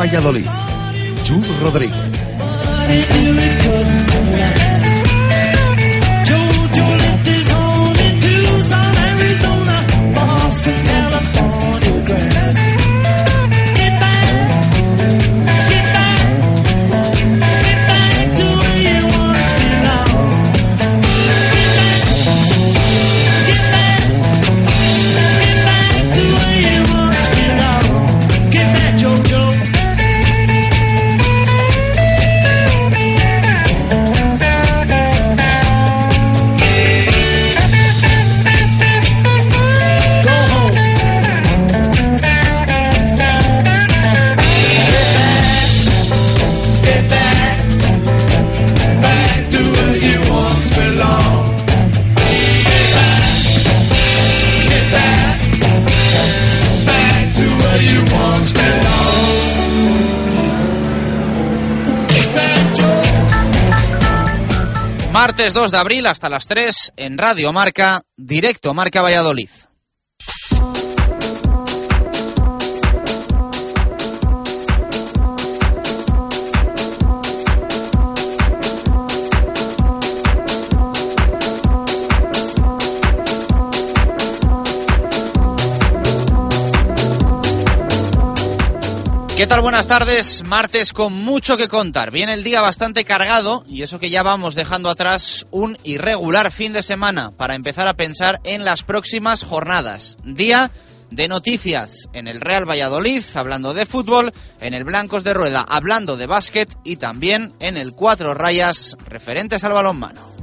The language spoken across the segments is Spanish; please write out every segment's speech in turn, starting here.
Valladolid. Chus Rodríguez. Martes 2 de abril hasta las 3 en Radio Marca, directo Marca Valladolid. ¿Qué tal? Buenas tardes. Martes con mucho que contar. Viene el día bastante cargado y eso que ya vamos dejando atrás un irregular fin de semana para empezar a pensar en las próximas jornadas. Día de noticias en el Real Valladolid, hablando de fútbol, en el Blancos de Rueda, hablando de básquet y también en el Cuatro Rayas referentes al balonmano.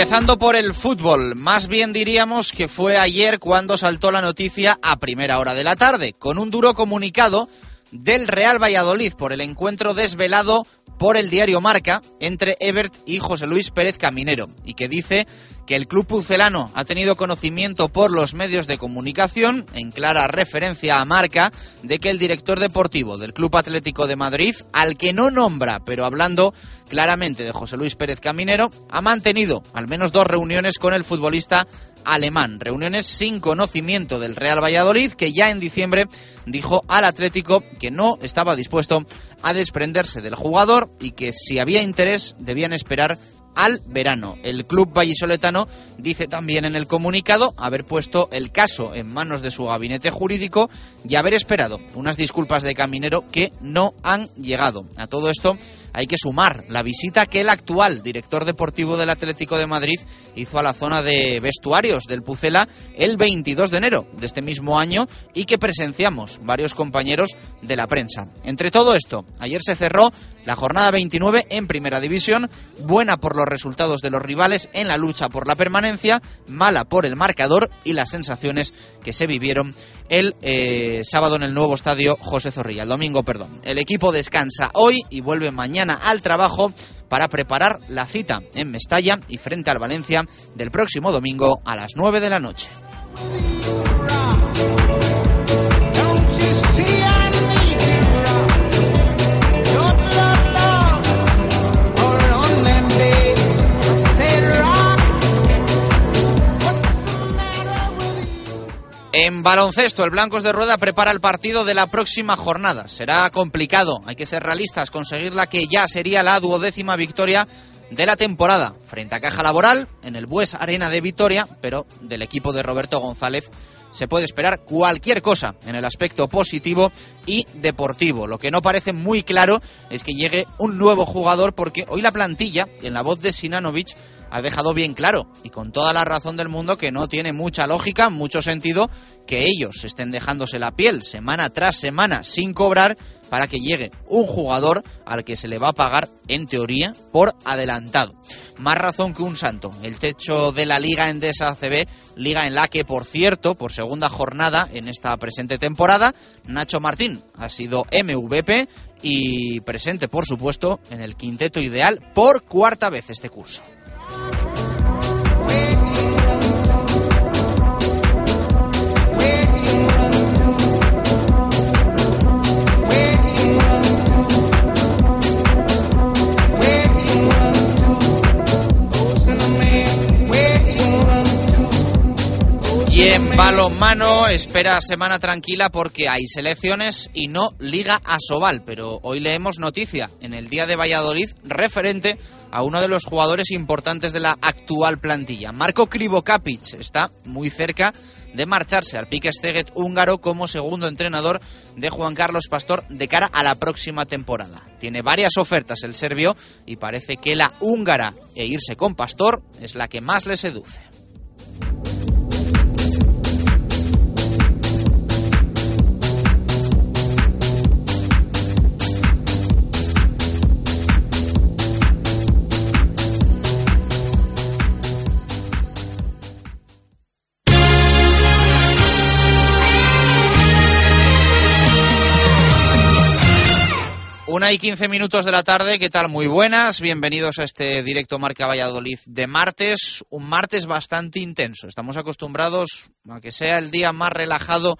Empezando por el fútbol, más bien diríamos que fue ayer cuando saltó la noticia a primera hora de la tarde, con un duro comunicado del Real Valladolid por el encuentro desvelado por el diario Marca entre Ebert y José Luis Pérez Caminero, y que dice que el club pucelano ha tenido conocimiento por los medios de comunicación, en clara referencia a Marca, de que el director deportivo del Club Atlético de Madrid, al que no nombra, pero hablando claramente de José Luis Pérez Caminero, ha mantenido al menos dos reuniones con el futbolista alemán, reuniones sin conocimiento del Real Valladolid, que ya en diciembre dijo al Atlético que no estaba dispuesto a desprenderse del jugador y que si había interés debían esperar al verano. El club vallisoletano dice también en el comunicado haber puesto el caso en manos de su gabinete jurídico y haber esperado unas disculpas de Caminero que no han llegado. A todo esto hay que sumar la visita que el actual director deportivo del Atlético de Madrid hizo a la zona de vestuarios del Pucela el 22 de enero de este mismo año y que presenciamos varios compañeros de la prensa. Entre todo esto, ayer se cerró la jornada 29 en Primera División, buena por los resultados de los rivales en la lucha por la permanencia, mala por el marcador y las sensaciones que se vivieron el eh, sábado en el nuevo estadio José Zorrilla, el domingo, perdón. El equipo descansa hoy y vuelve mañana al trabajo para preparar la cita en Mestalla y frente al Valencia del próximo domingo a las 9 de la noche. En Baloncesto, el Blancos de Rueda prepara el partido de la próxima jornada. Será complicado, hay que ser realistas, conseguir la que ya sería la duodécima victoria de la temporada frente a Caja Laboral en el Bues Arena de Vitoria, pero del equipo de Roberto González se puede esperar cualquier cosa en el aspecto positivo y deportivo. Lo que no parece muy claro es que llegue un nuevo jugador porque hoy la plantilla, en la voz de Sinanovic, ha dejado bien claro y con toda la razón del mundo que no tiene mucha lógica, mucho sentido que ellos estén dejándose la piel semana tras semana sin cobrar para que llegue un jugador al que se le va a pagar, en teoría, por adelantado. Más razón que un santo. El techo de la Liga Endesa ACB, liga en la que, por cierto, por segunda jornada en esta presente temporada, Nacho Martín ha sido MVP y presente, por supuesto, en el quinteto ideal por cuarta vez este curso. Y en balonmano espera semana tranquila porque hay selecciones y no Liga Asobal. Pero hoy leemos noticia en el día de Valladolid referente a uno de los jugadores importantes de la actual plantilla. Marco Krivokapic está muy cerca de marcharse al Pique Steget húngaro como segundo entrenador de Juan Carlos Pastor de cara a la próxima temporada. Tiene varias ofertas el serbio y parece que la húngara e irse con Pastor es la que más le seduce. Una y quince minutos de la tarde, ¿qué tal? Muy buenas, bienvenidos a este directo Marca Valladolid de martes, un martes bastante intenso. Estamos acostumbrados a que sea el día más relajado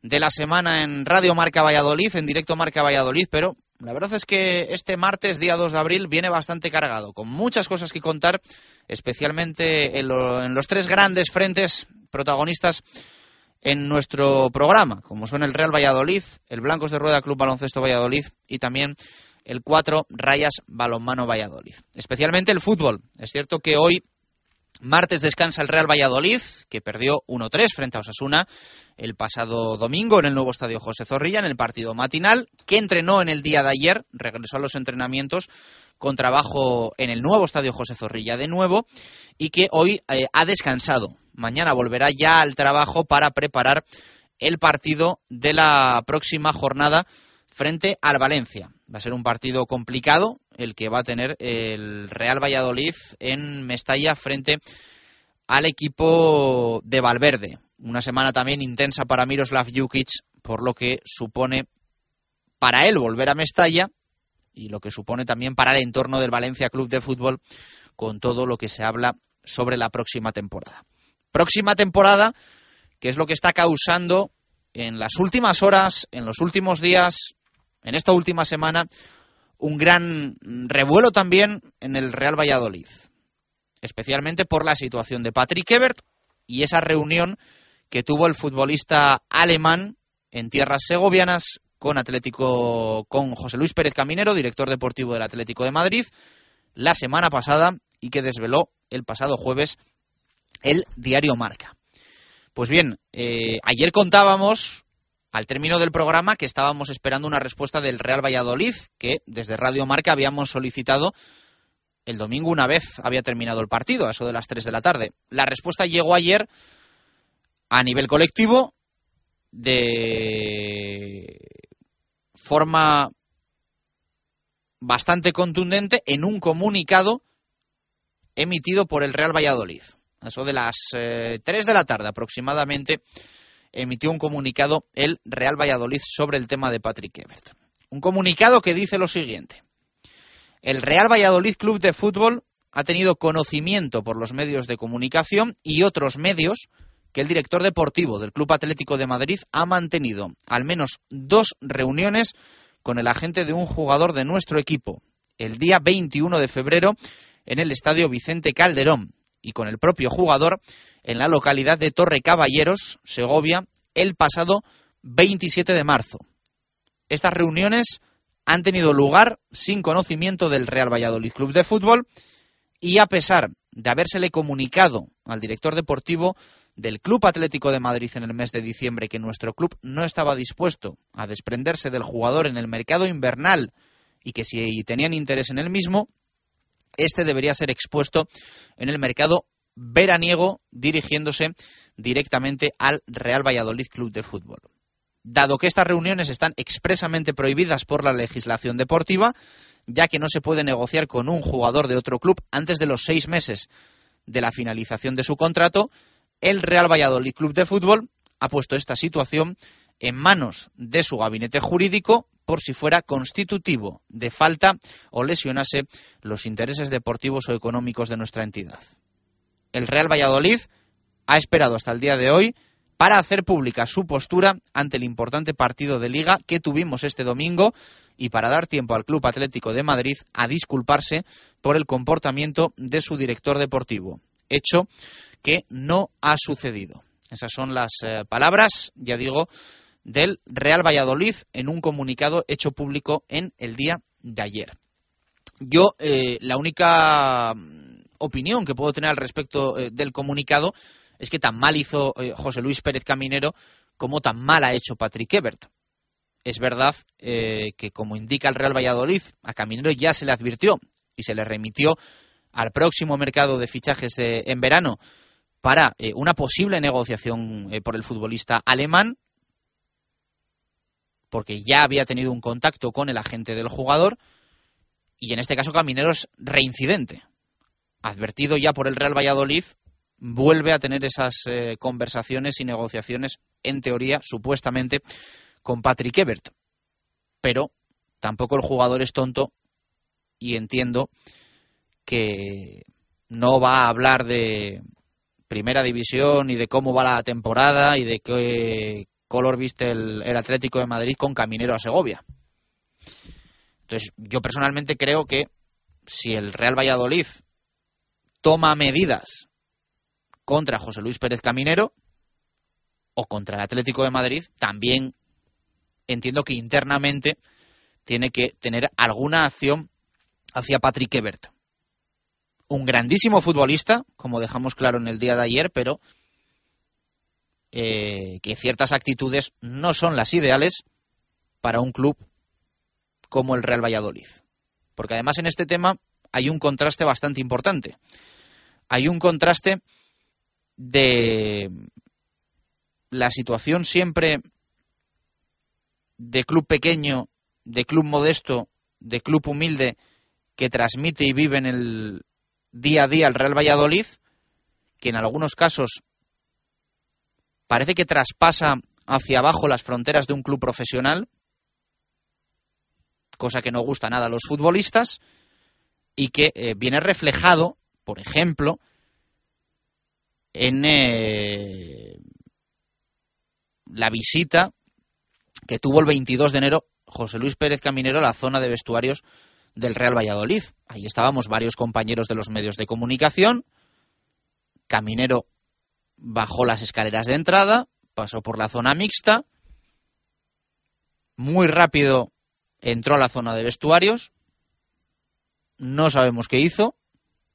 de la semana en Radio Marca Valladolid, en directo Marca Valladolid, pero la verdad es que este martes, día 2 de abril, viene bastante cargado, con muchas cosas que contar, especialmente en, lo, en los tres grandes frentes protagonistas en nuestro programa, como son el Real Valladolid, el Blancos de Rueda Club Baloncesto Valladolid y también el 4 Rayas Balonmano Valladolid. Especialmente el fútbol. Es cierto que hoy martes descansa el Real Valladolid, que perdió 1-3 frente a Osasuna el pasado domingo en el nuevo estadio José Zorrilla, en el partido matinal, que entrenó en el día de ayer, regresó a los entrenamientos con trabajo en el nuevo estadio José Zorrilla de nuevo y que hoy eh, ha descansado mañana volverá ya al trabajo para preparar el partido de la próxima jornada frente al Valencia. Va a ser un partido complicado el que va a tener el Real Valladolid en Mestalla frente al equipo de Valverde. Una semana también intensa para Miroslav Jukic, por lo que supone para él volver a Mestalla y lo que supone también para el entorno del Valencia Club de Fútbol con todo lo que se habla sobre la próxima temporada próxima temporada, que es lo que está causando en las últimas horas, en los últimos días, en esta última semana, un gran revuelo también en el Real Valladolid, especialmente por la situación de Patrick Ebert y esa reunión que tuvo el futbolista alemán en tierras segovianas con Atlético con José Luis Pérez Caminero, director deportivo del Atlético de Madrid, la semana pasada y que desveló el pasado jueves el diario Marca. Pues bien, eh, ayer contábamos, al término del programa, que estábamos esperando una respuesta del Real Valladolid, que desde Radio Marca habíamos solicitado el domingo una vez había terminado el partido, a eso de las 3 de la tarde. La respuesta llegó ayer a nivel colectivo de forma bastante contundente en un comunicado emitido por el Real Valladolid eso de las 3 eh, de la tarde aproximadamente, emitió un comunicado el Real Valladolid sobre el tema de Patrick Ebert. Un comunicado que dice lo siguiente. El Real Valladolid Club de Fútbol ha tenido conocimiento por los medios de comunicación y otros medios que el director deportivo del Club Atlético de Madrid ha mantenido al menos dos reuniones con el agente de un jugador de nuestro equipo el día 21 de febrero en el estadio Vicente Calderón, y con el propio jugador en la localidad de Torre Caballeros, Segovia, el pasado 27 de marzo. Estas reuniones han tenido lugar sin conocimiento del Real Valladolid Club de Fútbol y a pesar de habérsele comunicado al director deportivo del Club Atlético de Madrid en el mes de diciembre que nuestro club no estaba dispuesto a desprenderse del jugador en el mercado invernal y que si tenían interés en el mismo, este debería ser expuesto en el mercado veraniego dirigiéndose directamente al Real Valladolid Club de Fútbol. Dado que estas reuniones están expresamente prohibidas por la legislación deportiva, ya que no se puede negociar con un jugador de otro club antes de los seis meses de la finalización de su contrato, el Real Valladolid Club de Fútbol ha puesto esta situación en manos de su gabinete jurídico por si fuera constitutivo de falta o lesionase los intereses deportivos o económicos de nuestra entidad. El Real Valladolid ha esperado hasta el día de hoy para hacer pública su postura ante el importante partido de liga que tuvimos este domingo y para dar tiempo al Club Atlético de Madrid a disculparse por el comportamiento de su director deportivo, hecho que no ha sucedido. Esas son las eh, palabras, ya digo, del Real Valladolid en un comunicado hecho público en el día de ayer. Yo, eh, la única opinión que puedo tener al respecto eh, del comunicado es que tan mal hizo José Luis Pérez Caminero como tan mal ha hecho Patrick Ebert. Es verdad que, como indica el Real Valladolid, a Caminero ya se le advirtió y se le remitió al próximo mercado de fichajes en verano para eh, una posible negociación eh, por el futbolista alemán, porque ya había tenido un contacto con el agente del jugador, y en este caso Caminero es reincidente. Advertido ya por el Real Valladolid, vuelve a tener esas eh, conversaciones y negociaciones, en teoría, supuestamente, con Patrick Ebert. Pero tampoco el jugador es tonto y entiendo que no va a hablar de, primera división y de cómo va la temporada y de qué color viste el, Atlético de Madrid con Caminero a Segovia. Entonces, yo personalmente creo que si el Real Valladolid toma medidas contra José Luis Pérez Caminero o contra el Atlético de Madrid, también entiendo que internamente tiene que tener alguna acción hacia Patrick Ebert un grandísimo futbolista, como dejamos claro en el día de ayer, pero eh, que ciertas actitudes no son las ideales para un club como el Real Valladolid. Porque además en este tema hay un contraste bastante importante. Hay un contraste de la situación siempre de club pequeño, de club modesto, de club humilde que transmite y vive en el, día a día el Real Valladolid, que en algunos casos parece que traspasa hacia abajo las fronteras de un club profesional, cosa que no gusta nada a los futbolistas, y que eh, viene reflejado, por ejemplo, en eh, la visita que tuvo el 22 de enero José Luis Pérez Caminero a la zona de vestuarios del Real Valladolid. Ahí estábamos varios compañeros de los medios de comunicación. Caminero bajó las escaleras de entrada, pasó por la zona mixta, muy rápido entró a la zona de vestuarios, no sabemos qué hizo,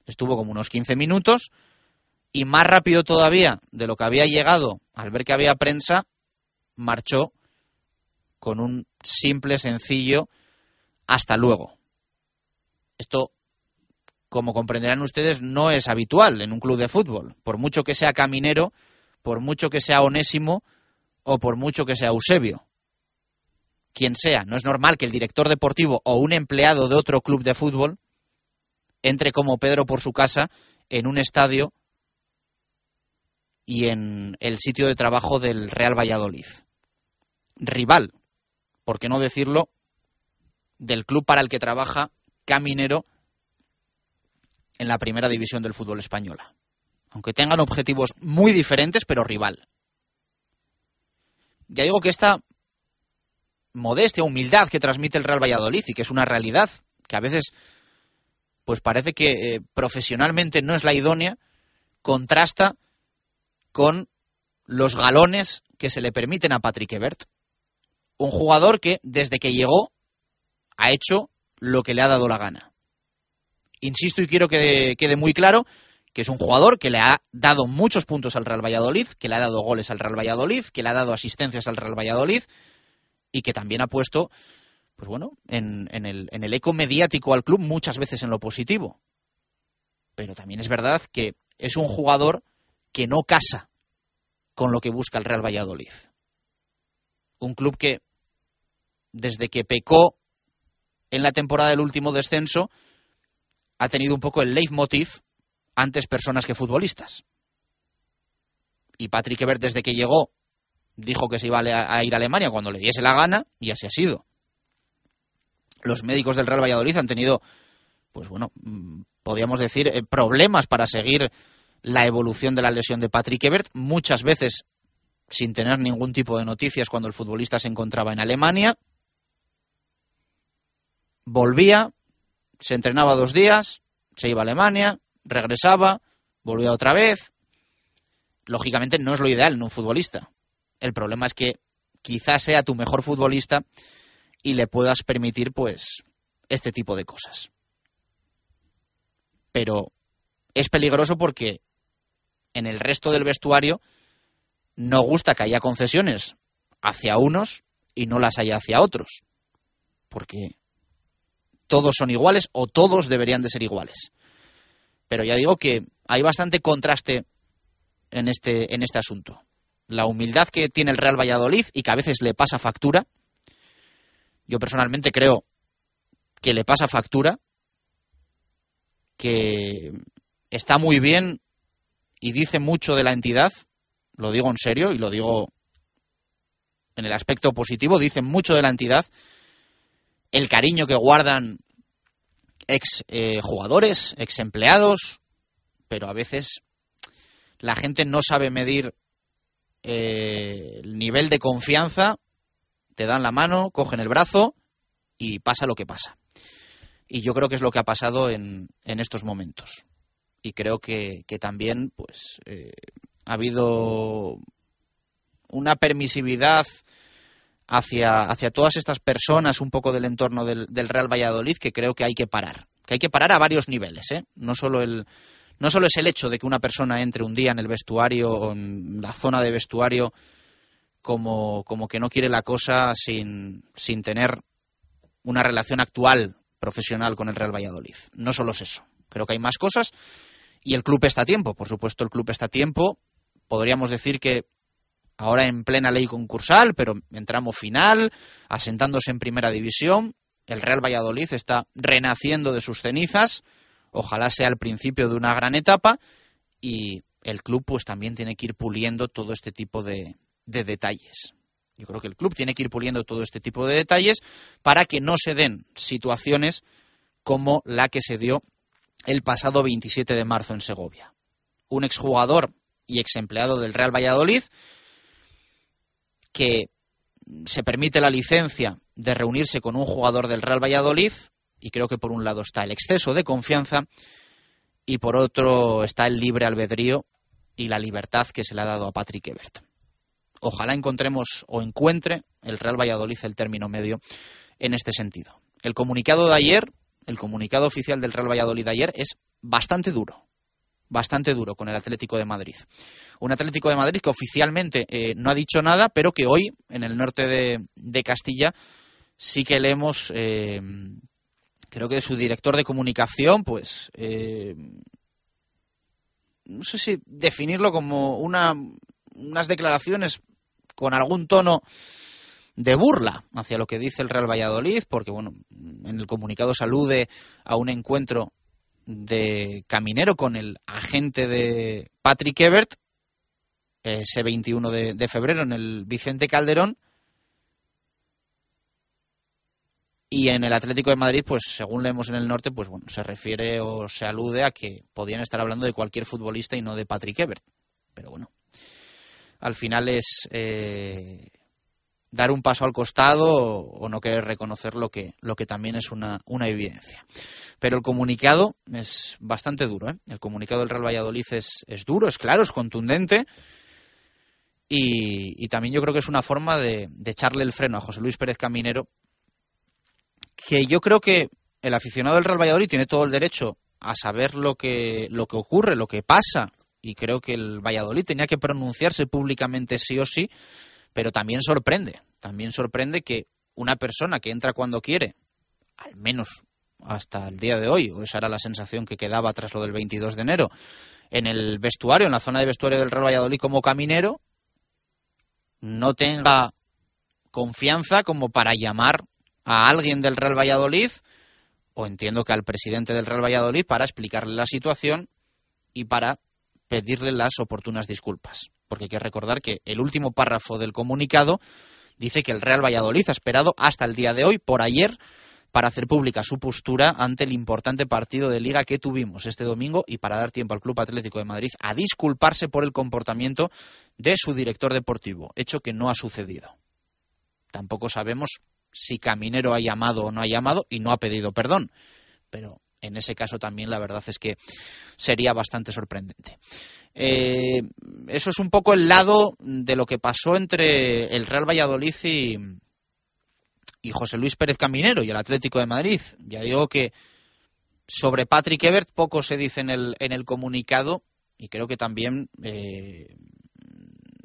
estuvo como unos 15 minutos, y más rápido todavía de lo que había llegado al ver que había prensa, marchó con un simple, sencillo, hasta luego. Esto, como comprenderán ustedes, no es habitual en un club de fútbol. Por mucho que sea Caminero, por mucho que sea Onésimo o por mucho que sea Eusebio. Quien sea, no es normal que el director deportivo o un empleado de otro club de fútbol entre como Pedro por su casa en un estadio y en el sitio de trabajo del Real Valladolid. Rival, por qué no decirlo, del club para el que trabaja caminero en la primera división del fútbol española. Aunque tengan objetivos muy diferentes, pero rival. Ya digo que esta modestia, humildad que transmite el Real Valladolid y que es una realidad, que a veces pues parece que eh, profesionalmente no es la idónea, contrasta con los galones que se le permiten a Patrick Ebert. Un jugador que desde que llegó ha hecho lo que le ha dado la gana. Insisto y quiero que quede muy claro que es un jugador que le ha dado muchos puntos al Real Valladolid, que le ha dado goles al Real Valladolid, que le ha dado asistencias al Real Valladolid y que también ha puesto, pues bueno, en, el, el eco mediático al club muchas veces en lo positivo. Pero también es verdad que es un jugador que no casa con lo que busca el Real Valladolid. Un club que, desde que pecó en la temporada del último descenso, ha tenido un poco el leitmotiv antes personas que futbolistas. Y Patrick Ebert, desde que llegó, dijo que se iba a ir a Alemania cuando le diese la gana, y así ha sido. Los médicos del Real Valladolid han tenido, pues bueno, mm, podríamos decir, eh, problemas para seguir la evolución de la lesión de Patrick Ebert, muchas veces sin tener ningún tipo de noticias cuando el futbolista se encontraba en Alemania. Volvía, se entrenaba dos días, se iba a Alemania, regresaba, volvía otra vez. Lógicamente no es lo ideal en un futbolista. El problema es que quizás sea tu mejor futbolista y le puedas permitir pues este tipo de cosas. Pero es peligroso porque en el resto del vestuario no gusta que haya concesiones hacia unos y no las haya hacia otros. Porque todos son iguales o todos deberían de ser iguales. Pero ya digo que hay bastante contraste en este, en este asunto. La humildad que tiene el Real Valladolid y que a veces le pasa factura. Yo personalmente creo que le pasa factura, que está muy bien y dice mucho de la entidad, lo digo en serio y lo digo en el aspecto positivo, dice mucho de la entidad, el cariño que guardan ex eh, jugadores, ex empleados, pero a veces la gente no sabe medir eh, el nivel de confianza, te dan la mano, cogen el brazo y pasa lo que pasa. Y yo creo que es lo que ha pasado en, en estos momentos. Y creo que, también pues eh, ha habido una permisividad hacia, hacia todas estas personas un poco del entorno del, Real Valladolid que creo que hay que parar. Que hay que parar a varios niveles, ¿eh? No solo el, no solo es el hecho de que una persona entre un día en el vestuario o en la zona de vestuario como, como que no quiere la cosa sin, sin tener una relación actual profesional con el Real Valladolid. No solo es eso. Creo que hay más cosas y el club está a tiempo. Por supuesto, el club está a tiempo. Podríamos decir que ahora en plena ley concursal, pero en tramo final, asentándose en primera división. El Real Valladolid está renaciendo de sus cenizas. Ojalá sea el principio de una gran etapa y el club pues también tiene que ir puliendo todo este tipo de, de detalles. Yo creo que el club tiene que ir puliendo todo este tipo de detalles para que no se den situaciones como la que se dio el pasado 27 de marzo en Segovia. Un exjugador y exempleado del Real Valladolid que se permite la licencia de reunirse con un jugador del Real Valladolid y creo que por un lado está el exceso de confianza y por otro está el libre albedrío y la libertad que se le ha dado a Patrick Ebert. Ojalá encontremos o encuentre el Real Valladolid el término medio en este sentido. El comunicado de ayer, el comunicado oficial del Real Valladolid de ayer es bastante duro, bastante duro con el Atlético de Madrid. Un Atlético de Madrid que oficialmente eh, no ha dicho nada, pero que hoy en el norte de, Castilla sí que leemos, eh, creo que de su director de comunicación, pues eh, no sé si definirlo como una, unas declaraciones con algún tono de burla hacia lo que dice el Real Valladolid, porque bueno, en el comunicado se alude a un encuentro de Caminero con el agente de Patrick Ebert ese 21 de, febrero en el Vicente Calderón. Y en el Atlético de Madrid, pues según leemos en el norte, pues bueno, se refiere o se alude a que podían estar hablando de cualquier futbolista y no de Patrick Ebert. Pero bueno, al final es eh, dar un paso al costado o, no querer reconocer lo que, lo que también es una, una evidencia. Pero el comunicado es bastante duro. ¿eh? El comunicado del Real Valladolid es, es duro, es claro, es contundente Y, también yo creo que es una forma de, de echarle el freno a José Luis Pérez Caminero, que yo creo que el aficionado del Real Valladolid tiene todo el derecho a saber lo que, lo que ocurre, lo que pasa, y creo que el Valladolid tenía que pronunciarse públicamente sí o sí, pero también sorprende, también sorprende que una persona que entra cuando quiere, al menos hasta el día de hoy, o esa era la sensación que quedaba tras lo del 22 de enero, en el vestuario, en la zona de vestuario del Real Valladolid como caminero, no tenga confianza como para llamar a alguien del Real Valladolid, o entiendo que al presidente del Real Valladolid, para explicarle la situación y para pedirle las oportunas disculpas. Porque hay que recordar que el último párrafo del comunicado dice que el Real Valladolid ha esperado hasta el día de hoy, por ayer, para hacer pública su postura ante el importante partido de liga que tuvimos este domingo y para dar tiempo al Club Atlético de Madrid a disculparse por el comportamiento de su director deportivo, hecho que no ha sucedido. Tampoco sabemos si Caminero ha llamado o no ha llamado y no ha pedido perdón, pero en ese caso también la verdad es que sería bastante sorprendente. Eh, eso es un poco el lado de lo que pasó entre el Real Valladolid y, José Luis Pérez Caminero y el Atlético de Madrid. Ya digo que sobre Patrick Ebert poco se dice en el, en el comunicado y creo que también eh,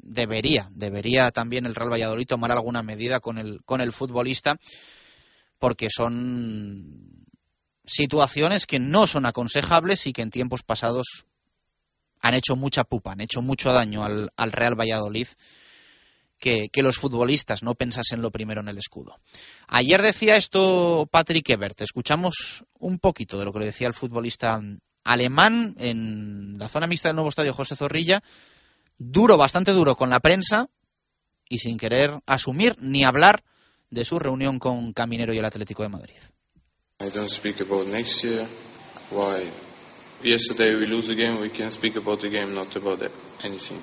debería, debería también el Real Valladolid tomar alguna medida con el, con el futbolista porque son situaciones que no son aconsejables y que en tiempos pasados han hecho mucha pupa, han hecho mucho daño al, Real Valladolid. Que, los futbolistas no pensasen lo primero en el escudo. Ayer decía esto Patrick Ebert. Escuchamos un poquito de lo que le decía el futbolista alemán en la zona mixta del nuevo estadio José Zorrilla. Duro, bastante duro con la prensa y sin querer asumir ni hablar de su reunión con Caminero y el Atlético de Madrid. I don't speak about next year. Why? Yesterday we lose the game, we can speak about the game, not about anything.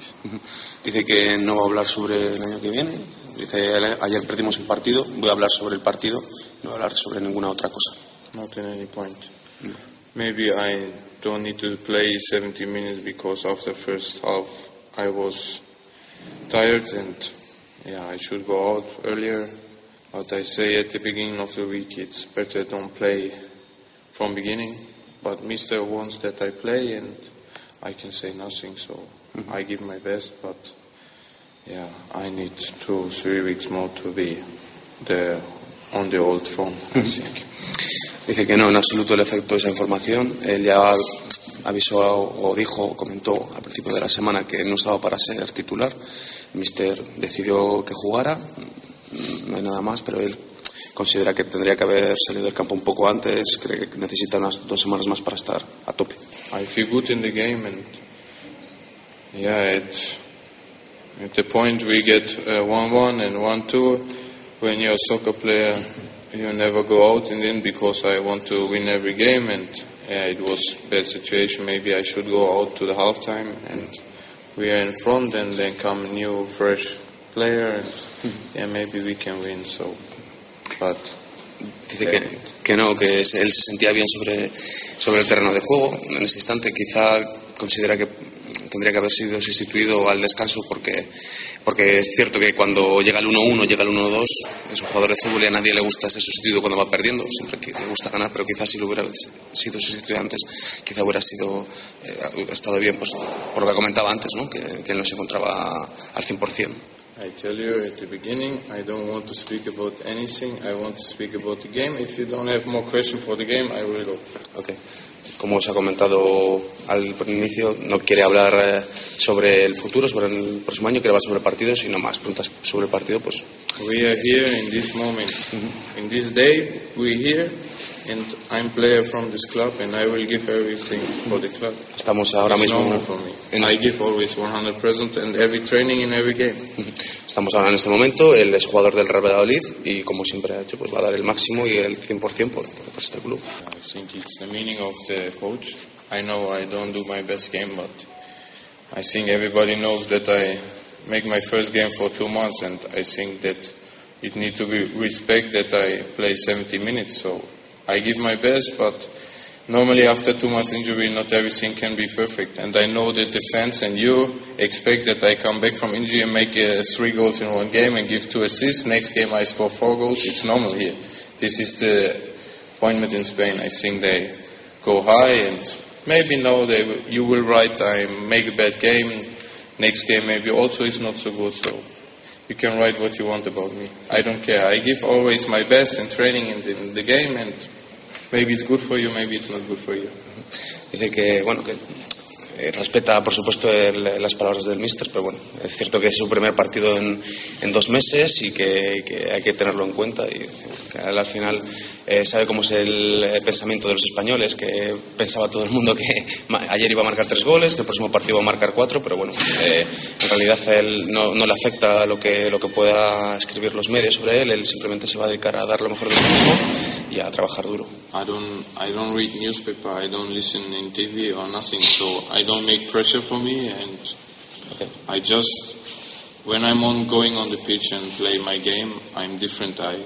Dice que no va a hablar sobre el año que viene. Dice, ayer perdimos un partido, voy a hablar sobre el partido, no voy a hablar sobre ninguna otra cosa. Not in any point. No. Maybe I don't need to play 70 minutes because after first half I was tired and yeah, I should go out earlier What I say at the beginning of the week, it's better don't play from beginning. But Mister wants that I play, and I can say nothing. So mm-hmm. I give my best, but yeah, I need two, three weeks more to be the on the old form. Mm-hmm. I think. Dice que no, en absoluto le afectó esa información. Él ya avisó o dijo comentó al principio de la semana que no estaba para ser titular. Mister decidió que jugara no hay nada más, pero él considera que tendría que haber salido del campo un poco antes, cree que necesita unas dos semanas más para estar a tope. I feel good in the game and yeah, it, at the point we get 1-1 uh, and 1-2, when you're a soccer player, you never go out in the end because I want to win every game and yeah, it was bad situation. Maybe I should go out to the halftime and we are in front and then come new fresh player and maybe we can win. So, but dice que, no, que él se sentía bien sobre, sobre el terreno de juego. En ese instante quizá considera que tendría que haber sido sustituido al descanso porque, porque es cierto que cuando llega el 1-1, llega el 1-2, es un jugador de fútbol y a nadie le gusta ser sustituido cuando va perdiendo, siempre le gusta ganar, pero quizás si lo hubiera sido sustituido antes, quizá hubiera sido eh, estado bien, pues por lo que comentaba antes, ¿no? que, que él no se encontraba al 100%. I tell you at the beginning, I don't want to speak about anything. I want to speak about the game. If you don't have more questions for the game, I will go. Okay. Como os ha comentado al inicio, no quiere hablar eh, sobre el futuro, sobre el próximo año, quiere hablar sobre el partido, sino más preguntas sobre el partido, pues. We are here in this moment, in this day. We here and I'm player from this club and I will give everything for the club. Estamos ahora It's mismo for me. En I give always 100% and every training in every game. Estamos ahora en este momento, él es jugador del Real Valladolid y como siempre ha hecho, pues va a dar el máximo y el 100% por, por este club. I think it's the meaning of the coach. I know I don't do my best game, but I think everybody knows that I make my first game for two months and I think that it needs to be respect that I play 70 minutes. So I give my best, but normally after two months injury, not everything can be perfect. And I know the defense and you expect that I come back from injury and make uh, three goals in one game and give two assists. Next game I score four goals. It's normal here. This is the appointment in Spain. I think they go high and maybe now they you will write I make a bad game. Next game maybe also is not so good. So you can write what you want about me. I don't care. I give always my best in training and in the game and maybe it's good for you, maybe it's not good for you. Dice que, bueno, que eh, respeta, por supuesto, las palabras del míster, pero bueno, es cierto que es su primer partido en, dos meses y que, hay que tenerlo en cuenta. Y al final eh, sabe cómo es el, pensamiento de los españoles, que pensaba todo el mundo que ayer iba a marcar tres goles, que el próximo partido va a marcar cuatro, pero bueno, eh, en realidad no, le afecta lo que, pueda escribir los medios sobre él, él simplemente se va a dedicar a dar lo mejor del equipo y a trabajar duro. I don't, I don't read newspaper, I don't listen in TV or nothing, so I don't make pressure for me, and okay. I just, when I'm on going on the pitch and play my game, I'm different. I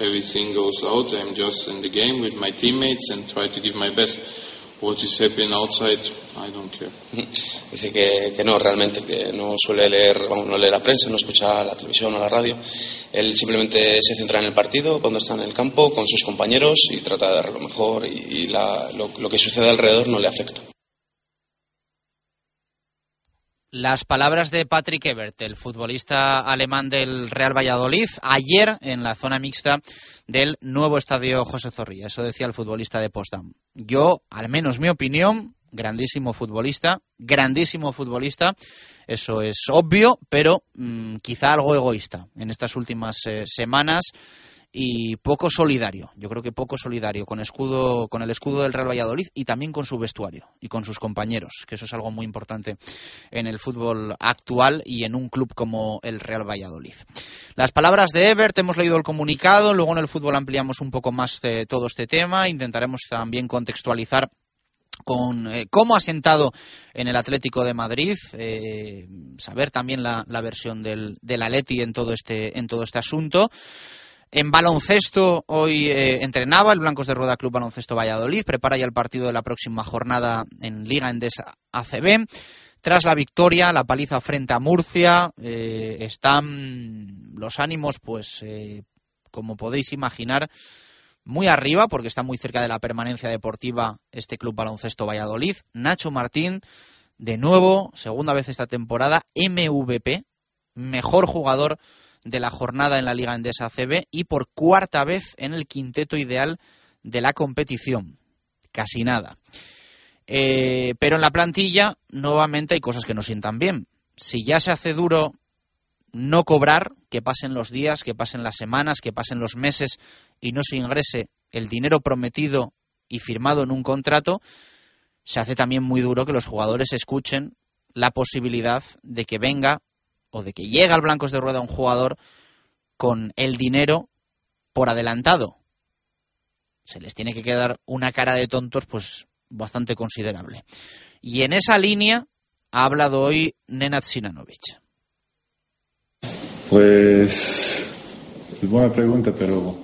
everything goes out. I'm just in the game with my teammates and try to give my best. What is happening. Dice que, que, no, realmente, que no suele leer, no lee la prensa, no escucha la televisión o la radio. Él simplemente se centra en el partido, cuando está en el campo, con sus compañeros y trata de dar lo mejor y, la, lo que sucede alrededor no le afecta. Las palabras de Patrick Ebert, el futbolista alemán del Real Valladolid, ayer en la zona mixta del nuevo estadio José Zorrilla. Eso decía el futbolista de Potsdam. Yo, al menos mi opinión, grandísimo futbolista, grandísimo futbolista, eso es obvio, pero mmm, quizá algo egoísta en estas últimas eh, semanas y poco solidario. Yo creo que poco solidario con escudo, con el escudo del Real Valladolid y también con su vestuario y con sus compañeros, que eso es algo muy importante en el fútbol actual y en un club como el Real Valladolid. Las palabras de Ebert, hemos leído el comunicado, luego en el fútbol ampliamos un poco más de todo este tema, intentaremos también contextualizar con eh, cómo ha sentado en el Atlético de Madrid, eh, saber también la, la versión del, del Atleti en todo este, en todo este asunto. En baloncesto, hoy eh, entrenaba el Blancos de Rueda Club Baloncesto Valladolid, prepara ya el partido de la próxima jornada en Liga Endesa ACB. Tras la victoria, la paliza frente a Murcia, eh, están los ánimos, pues, eh, como podéis imaginar, muy arriba, porque está muy cerca de la permanencia deportiva este Club Baloncesto Valladolid. Nacho Martín, de nuevo, segunda vez esta temporada, MVP, mejor jugador de la jornada en la Liga Endesa CB y por cuarta vez en el quinteto ideal de la competición. Casi nada. Eh, pero en la plantilla, nuevamente hay cosas que no sientan bien. Si ya se hace duro no cobrar, que pasen los días, que pasen las semanas, que pasen los meses y no se ingrese el dinero prometido y firmado en un contrato, se hace también muy duro que los jugadores escuchen la posibilidad de que venga o de que llega al Blancos de Rueda un jugador con el dinero por adelantado. Se les tiene que quedar una cara de tontos pues bastante considerable. Y en esa línea ha hablado hoy Nenad Sinanovic. Pues es buena pregunta, pero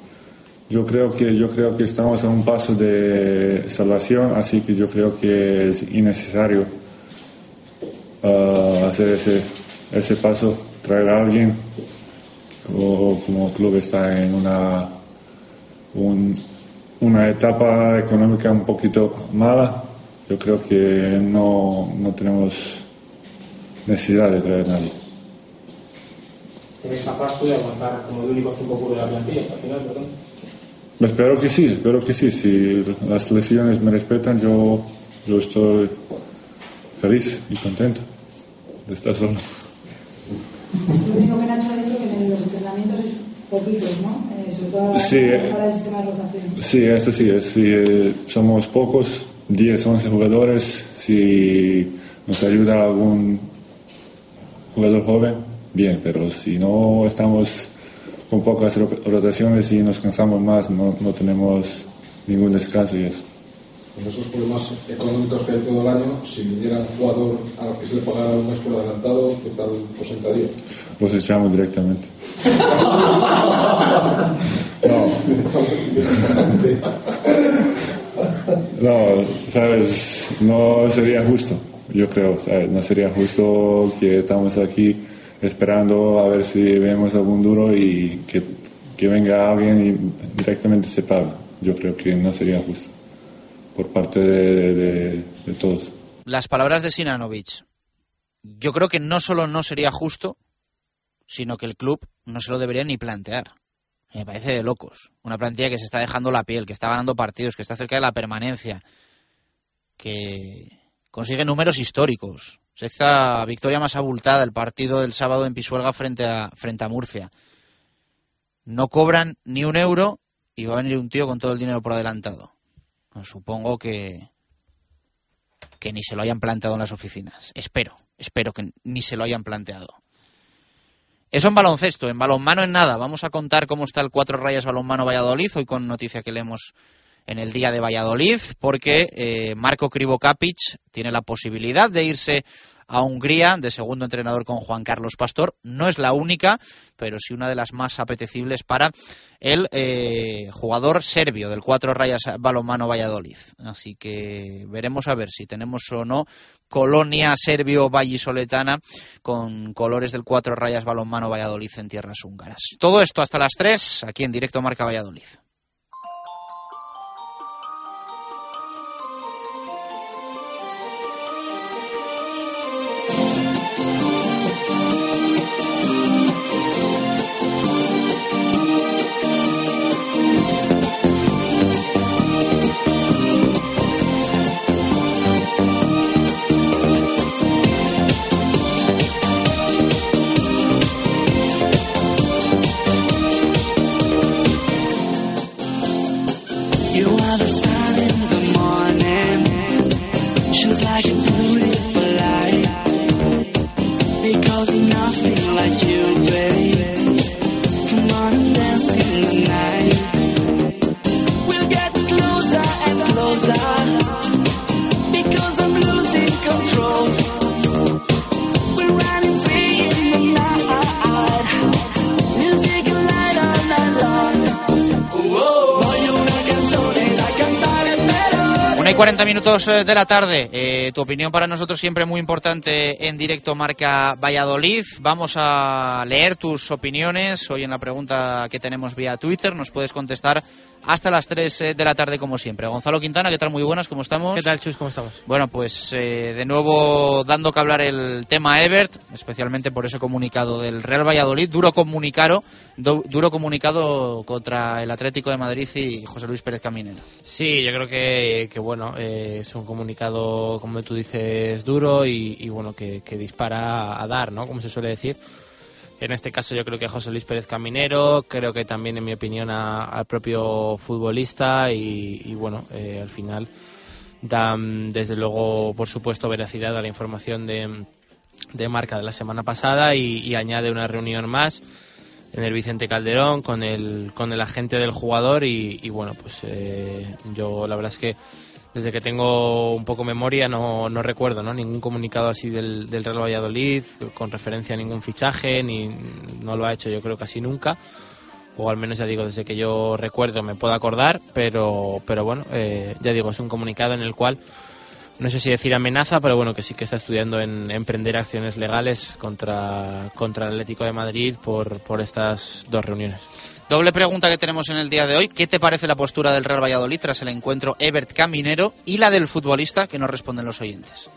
yo creo que yo creo que estamos a un paso de salvación, así que yo creo que es innecesario uh, hacer ese ese paso, traer a alguien, o, como el club está en una, un, una etapa económica un poquito mala, yo creo que no, no tenemos necesidad de traer a nadie. ¿Eres capaz tú de aguantar como el único 5 puro de la plantilla al final, perdón? Espero que sí, espero que sí. Si las lesiones me respetan, yo, yo estoy feliz y contento de estar solo. Lo único que Nacho ha dicho que en los entrenamientos es poquitos, ¿no? Eh, sobre todo sí, para el sistema de rotación. Sí, eso sí, es, sí eh, somos pocos, 10, 11 jugadores. Si nos ayuda algún jugador joven, bien, pero si no estamos con pocas rotaciones y nos cansamos más, no, no tenemos ningún descanso y eso con esos problemas económicos que hay todo el año, si viniera un jugador al que se le pagara un mes por adelantado, ¿qué tal os sentaría? Los echamos directamente. no. No, sabes, no sería justo, yo creo, ¿sabes? no sería justo que estamos aquí esperando a ver si vemos algún duro y que, que venga alguien y directamente se paga. Yo creo que no sería justo por parte de, todos. Las palabras de Sinanovic. Yo creo que no solo no sería justo, sino que el club no se lo debería ni plantear. Me parece de locos. Una plantilla que se está dejando la piel, que está ganando partidos, que está cerca de la permanencia, que consigue números históricos. Sexta victoria más abultada, el partido del sábado en Pisuerga frente a, frente a Murcia. No cobran ni un euro y va a venir un tío con todo el dinero por adelantado. Supongo que, que ni se lo hayan planteado en las oficinas. Espero, espero que ni se lo hayan planteado. Eso en baloncesto, en balonmano en nada. Vamos a contar cómo está el Cuatro Rayas Balonmano Valladolid, hoy con noticia que leemos en el día de Valladolid, porque eh, Marco Krivokapic tiene la posibilidad de irse a Hungría de segundo entrenador con Juan Carlos Pastor. No es la única, pero sí una de las más apetecibles para el eh, jugador serbio del Cuatro Rayas Balonmano Valladolid. Así que veremos a ver si tenemos o no colonia serbio vallisoletana con colores del Cuatro Rayas Balonmano Valladolid en tierras húngaras. Todo esto hasta las 3, aquí en directo Marca Valladolid. Minutos eh, de la tarde. Eh, tu opinión para nosotros siempre muy importante en directo Marca Valladolid. Vamos a leer tus opiniones. Hoy en la pregunta que tenemos vía Twitter nos puedes contestar hasta las 3 eh, de la tarde como siempre. Gonzalo Quintana, ¿qué tal? Muy buenas, ¿cómo estamos? ¿Qué tal, Chus? ¿Cómo estamos? Bueno, pues eh, de nuevo dando que hablar el tema Ebert, especialmente por ese comunicado del Real Valladolid, duro comunicado, du duro comunicado contra el Atlético de Madrid y José Luis Pérez Caminero. Sí, yo creo que, que bueno, eh, es un comunicado, como tú dices, duro y, y bueno, que, que dispara a dar, ¿no? Como se suele decir. En este caso yo creo que José Luis Pérez Caminero, creo que también en mi opinión a, al propio futbolista y, bueno, eh, al final dan desde luego por supuesto veracidad a la información de, de marca de la semana pasada y, añade una reunión más en el Vicente Calderón con el, con el agente del jugador y, y bueno, pues eh, yo la verdad es que desde que tengo un poco memoria no, no recuerdo ¿no? ningún comunicado así del, del, Real Valladolid con referencia a ningún fichaje, ni no lo ha hecho yo creo casi nunca, o al menos ya digo, desde que yo recuerdo me puedo acordar, pero, pero bueno, eh, ya digo, es un comunicado en el cual no sé si decir amenaza, pero bueno, que sí que está estudiando en emprender acciones legales contra, contra el Atlético de Madrid por, por estas dos reuniones. Doble pregunta que tenemos en el día de hoy. ¿Qué te parece la postura del Real Valladolid tras el encuentro Ebert Caminero y la del futbolista que nos responden los oyentes?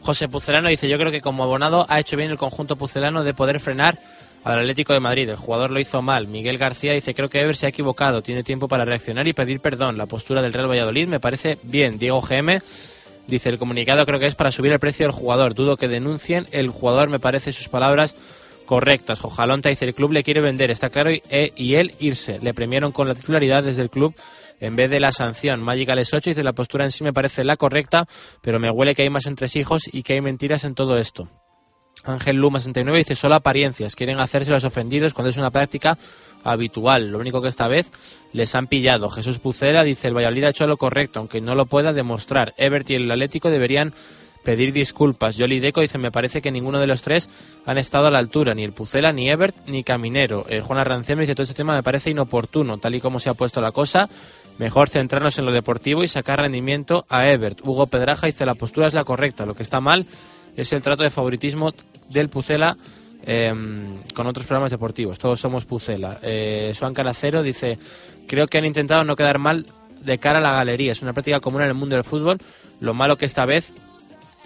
José Pucelano dice, yo creo que como abonado ha hecho bien el conjunto pucelano de poder frenar al Atlético de Madrid. El jugador lo hizo mal. Miguel García dice, creo que Ebert se ha equivocado, tiene tiempo para reaccionar y pedir perdón. La postura del Real Valladolid me parece bien. Diego GM dice, el comunicado creo que es para subir el precio del jugador. Dudo que denuncien. El jugador me parece sus palabras correctas. Jojalonta dice el club le quiere vender, está claro, y, e, y, él irse. Le premiaron con la titularidad desde el club en vez de la sanción. Magicales 8 dice la postura en sí me parece la correcta, pero me huele que hay más entresijos y que hay mentiras en todo esto. Ángel Luma 69 dice solo apariencias, quieren hacerse los ofendidos cuando es una práctica habitual. Lo único que esta vez les han pillado. Jesús Pucera dice el Valladolid ha hecho lo correcto, aunque no lo pueda demostrar. Ebert y el Atlético deberían pedir disculpas. Jolly Deco dice, me parece que ninguno de los tres han estado a la altura, ni el Pucela, ni Ebert, ni Caminero. Eh, Juan Arrancén dice, todo este tema me parece inoportuno, tal y como se ha puesto la cosa. Mejor centrarnos en lo deportivo y sacar rendimiento a Ebert. Hugo Pedraja dice la postura es la correcta, lo que está mal es el trato de favoritismo del Pucela em, con otros programas deportivos. Todos somos Pucela. Eh, Suan Canacero dice, creo que han intentado no quedar mal de cara a la galería. Es una práctica común en el mundo del fútbol. Lo malo que esta vez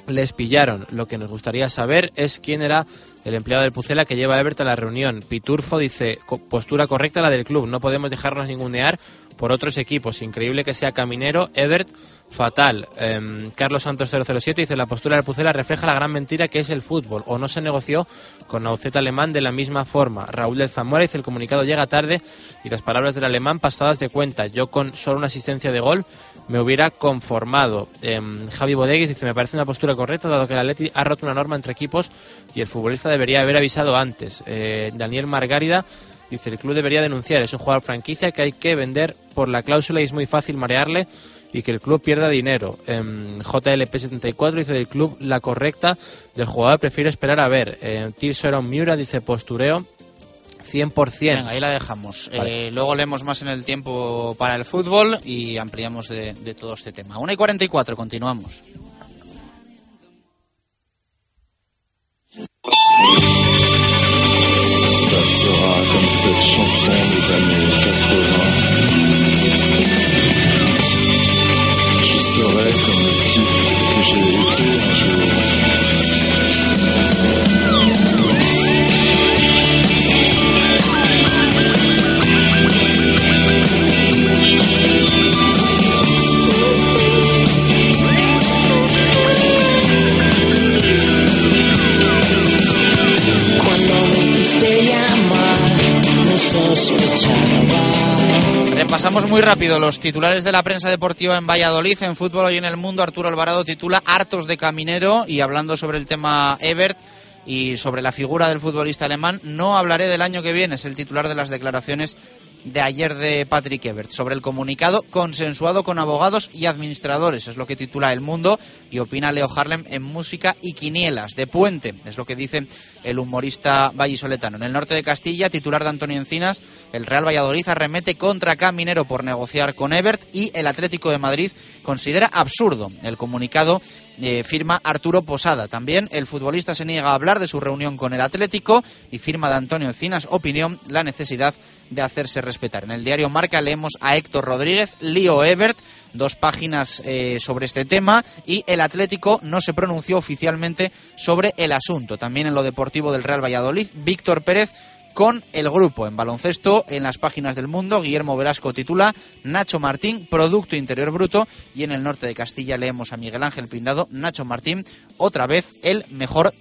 les pillaron. Lo que nos gustaría saber es quién era el empleado del Pucela que lleva a Ebert a la reunión. Piturfo dice, postura correcta la del club. No podemos dejarnos ningunear por otros equipos. Increíble que sea Caminero, Ebert, fatal. Em, Carlos Santos 007 dice la postura del Pucela refleja la gran mentira que es el fútbol o no se negoció con Nauceta Alemán de la misma forma. Raúl del Zamora dice el comunicado llega tarde y las palabras del alemán pasadas de cuenta. Yo con solo una asistencia de gol me hubiera conformado. Em, Javi Bodeguis dice me parece una postura correcta dado que el Atleti ha roto una norma entre equipos y el futbolista debería haber avisado antes. Eh, Daniel Margárida Dice, el club debería denunciar, es un jugador franquicia que hay que vender por la cláusula y es muy fácil marearle y que el club pierda dinero. En JLP74 dice el club la correcta del jugador prefiere esperar a ver. En Tirso Miura dice postureo 100%. Venga, ahí la dejamos. Eh, luego leemos más en el tiempo para el fútbol y ampliamos de, de todo este tema. 1 y 44, continuamos. Repasamos muy rápido los titulares de la prensa deportiva en Valladolid. En fútbol hoy en el mundo, Arturo Alvarado titula Hartos de Caminero y hablando sobre el tema Ebert y sobre la figura del futbolista alemán, no hablaré del año que viene, es el titular de las declaraciones de ayer de Patrick Ebert sobre el comunicado consensuado con abogados y administradores, es lo que titula El Mundo y opina Leo Harlem en Música y Quinielas de Puente, es lo que dice el humorista vallisoletano. En el norte de Castilla, titular de Antonio Encinas, el Real Valladolid arremete contra Caminero por negociar con Ebert y el Atlético de Madrid considera absurdo el comunicado eh, firma Arturo Posada. También el futbolista se niega a hablar de su reunión con el Atlético y firma de Antonio Encinas opinión la necesidad de hacerse respetar. En el diario Marca leemos a Héctor Rodríguez, Lío Ebert, dos páginas eh, sobre este tema y el Atlético no se pronunció oficialmente sobre el asunto. También en lo deportivo del Real Valladolid, Víctor Pérez con el grupo. En baloncesto, en las páginas del mundo, Guillermo Velasco titula Nacho Martín, Producto Interior Bruto. Y en el norte de Castilla leemos a Miguel Ángel Pindado, Nacho Martín, otra vez el mejor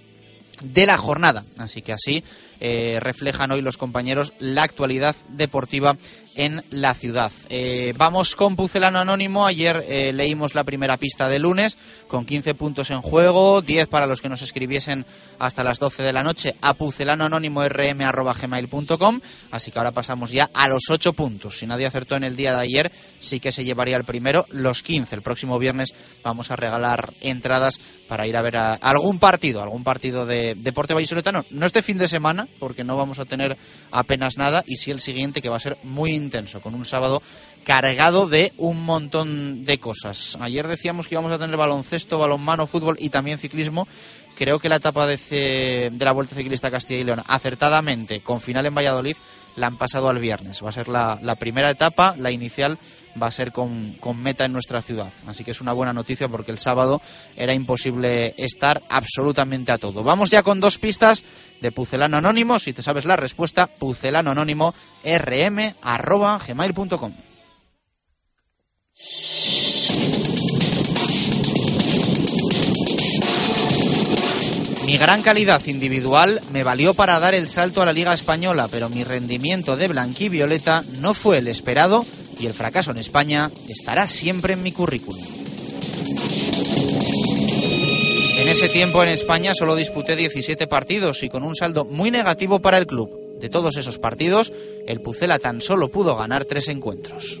de la jornada. Así que así eh, reflejan hoy los compañeros la actualidad deportiva en la ciudad. Eh, vamos con Pucelano Anónimo. Ayer eh, leímos la primera pista de lunes con 15 puntos en juego, 10 para los que nos escribiesen hasta las 12 de la noche a pucelanoanónimo.rm.gmail.com. Así que ahora pasamos ya a los 8 puntos. Si nadie acertó en el día de ayer, sí que se llevaría el primero los 15. El próximo viernes vamos a regalar entradas para ir a ver algún partido, algún partido de deporte vallisoletano. No este fin de semana, porque no vamos a tener apenas nada, y sí el siguiente, que va a ser muy intenso, con un sábado cargado de un montón de cosas. Ayer decíamos que íbamos a tener baloncesto, balonmano, fútbol y también ciclismo. Creo que la etapa de, de la Vuelta Ciclista Castilla y León, acertadamente, con final en Valladolid, la han pasado al viernes. Va a ser la, la primera etapa, la inicial va a ser con, meta en nuestra ciudad. Así que es una buena noticia porque el sábado era imposible estar absolutamente a todo. Vamos ya con dos pistas de Pucelano Anónimo. Si te sabes la respuesta, pucelano anónimo rm.gmail.com. Mi gran calidad individual me valió para dar el salto a la Liga Española, pero mi rendimiento de blanquivioleta no fue el esperado y el fracaso en España estará siempre en mi currículum. En ese tiempo en España solo disputé 17 partidos y con un saldo muy negativo para el club. De todos esos partidos, el Pucela tan solo pudo ganar tres encuentros.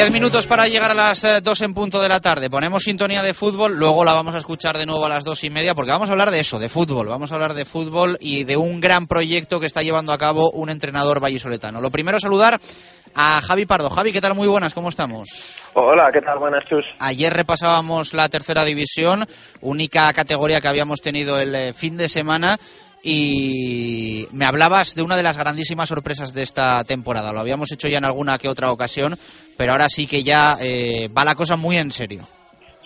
Diez minutos para llegar a las eh, dos en punto de la tarde. Ponemos sintonía de fútbol, luego la vamos a escuchar de nuevo a las dos y media, porque vamos a hablar de eso, de fútbol. Vamos a hablar de fútbol y de un gran proyecto que está llevando a cabo un entrenador vallisoletano. Lo primero, saludar a Javi Pardo. Javi, ¿qué tal? Muy buenas, ¿cómo estamos? Hola, ¿qué tal? Buenas, Chus. Ayer repasábamos la tercera división, única categoría que habíamos tenido el eh, fin de semana y me hablabas de una de las grandísimas sorpresas de esta temporada. Lo habíamos hecho ya en alguna que otra ocasión, pero ahora sí que ya eh, va la cosa muy en serio.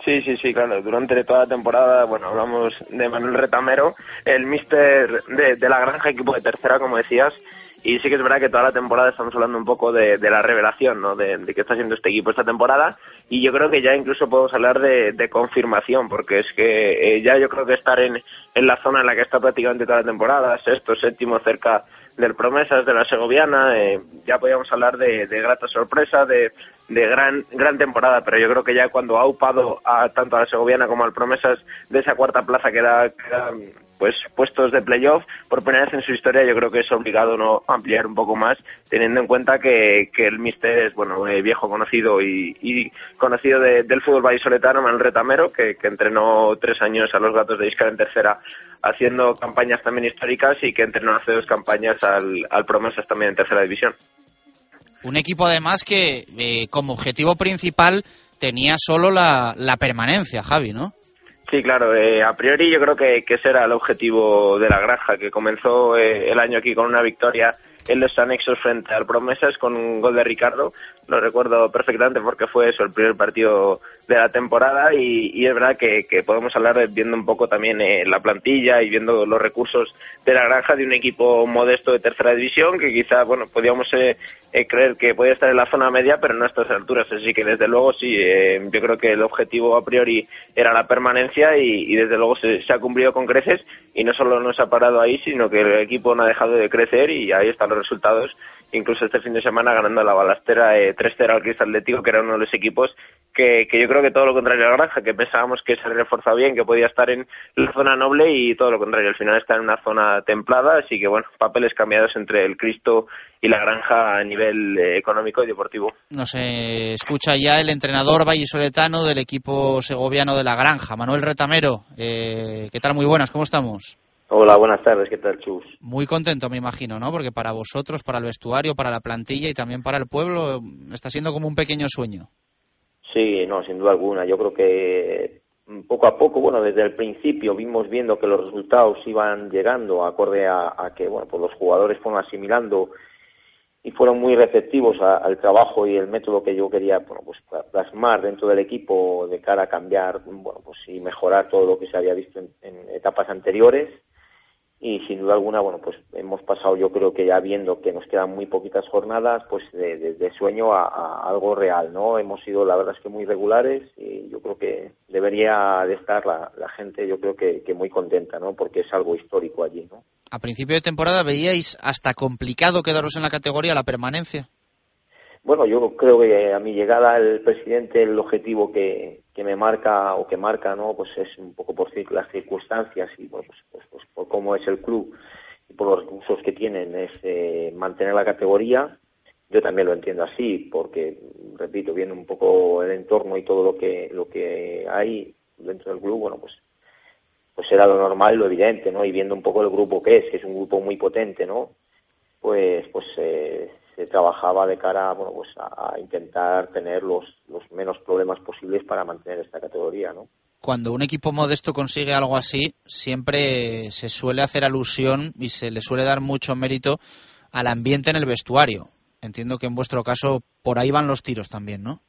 Sí, sí, sí, claro. Durante toda la temporada, bueno, hablamos de Manuel Retamero, el mister de, de la granja, equipo de tercera, como decías, y sí que es verdad que toda la temporada estamos hablando un poco de, la revelación, ¿no? De, de, qué está haciendo este equipo esta temporada. Y yo creo que ya incluso podemos hablar de, confirmación, porque es que eh, ya yo creo que estar en, en la zona en la que está prácticamente toda la temporada, sexto, séptimo, cerca del Promesas, de la Segoviana, eh, ya podíamos hablar de grata sorpresa, de, de gran gran temporada, pero yo creo que ya cuando ha upado a, tanto a la Segoviana como al Promesas de esa cuarta plaza que era pues puestos de playoff por primera vez en su historia yo creo que es obligado no ampliar un poco más teniendo en cuenta que, que el mister es bueno eh, viejo conocido y, y conocido de, del fútbol vallisoletano Manuel Retamero que, que, entrenó tres años a los gatos de Iscar en tercera haciendo campañas también históricas y que entrenó hace dos campañas al, al Promesas también en tercera división un equipo además que eh, como objetivo principal tenía solo la, la permanencia Javi ¿no? Sí, claro. Eh, a priori yo creo que, que ese era el objetivo de la granja, que comenzó eh, el año aquí con una victoria en los anexos frente al Promesas con un gol de Ricardo. Lo recuerdo perfectamente porque fue eso el primer partido de la temporada y, es verdad que, podemos hablar viendo un poco también eh, la plantilla y viendo los recursos de la granja de un equipo modesto de tercera división que quizá, bueno, podíamos eh, eh, creer que podía estar en la zona media pero no a estas alturas. Así que desde luego sí, eh, yo creo que el objetivo a priori era la permanencia y, desde luego se, ha cumplido con creces y no solo no se ha parado ahí sino que el equipo no ha dejado de crecer y ahí están resultados incluso este fin de semana ganando la balastera eh, 3-0 al Cristal Atlético, que era uno de los equipos que, que, yo creo que todo lo contrario a la Granja, que pensábamos que se reforzaba bien, que podía estar en la zona noble y todo lo contrario, al final está en una zona templada, así que bueno, papeles cambiados entre el Cristo y la Granja a nivel eh, económico y deportivo. Nos eh, escucha ya el entrenador vallisoletano del equipo segoviano de la Granja, Manuel Retamero. Eh, ¿Qué tal? Muy buenas, ¿cómo estamos? Hola, buenas tardes, ¿qué tal, Chus? Muy contento, me imagino, ¿no? Porque para vosotros, para el vestuario, para la plantilla y también para el pueblo, está siendo como un pequeño sueño. Sí, no, sin duda alguna. Yo creo que poco a poco, bueno, desde el principio vimos viendo que los resultados iban llegando acorde a, a que, bueno, pues los jugadores fueron asimilando y fueron muy receptivos al trabajo y el método que yo quería bueno, pues, plasmar dentro del equipo de cara a cambiar bueno, pues, y mejorar todo lo que se había visto en etapas anteriores y sin duda alguna, bueno, pues hemos pasado yo creo que ya viendo que nos quedan muy poquitas jornadas, pues de, sueño a, algo real, ¿no? Hemos sido, la verdad es que muy regulares y yo creo que debería de estar la, gente, yo creo que, que, muy contenta, ¿no? Porque es algo histórico allí, ¿no? A principio de temporada veíais hasta complicado quedaros en la categoría la permanencia. Bueno, yo creo que a mi llegada el presidente el objetivo que, que me marca o que marca, ¿no? Pues es un poco por las circunstancias y bueno, pues, cómo es el club y por los recursos que tienen es eh, mantener la categoría. Yo también lo entiendo así porque, repito, viendo un poco el entorno y todo lo que lo que hay dentro del club, bueno, pues pues era lo normal, lo evidente, ¿no? Y viendo un poco el grupo que es, que es un grupo muy potente, ¿no? Pues pues eh, se trabajaba de cara bueno, pues a, intentar tener los, los menos problemas posibles para mantener esta categoría, ¿no? Cuando un equipo modesto consigue algo así, siempre se suele hacer alusión y se le suele dar mucho mérito al ambiente en el vestuario. Entiendo que en vuestro caso por ahí van los tiros también, ¿no?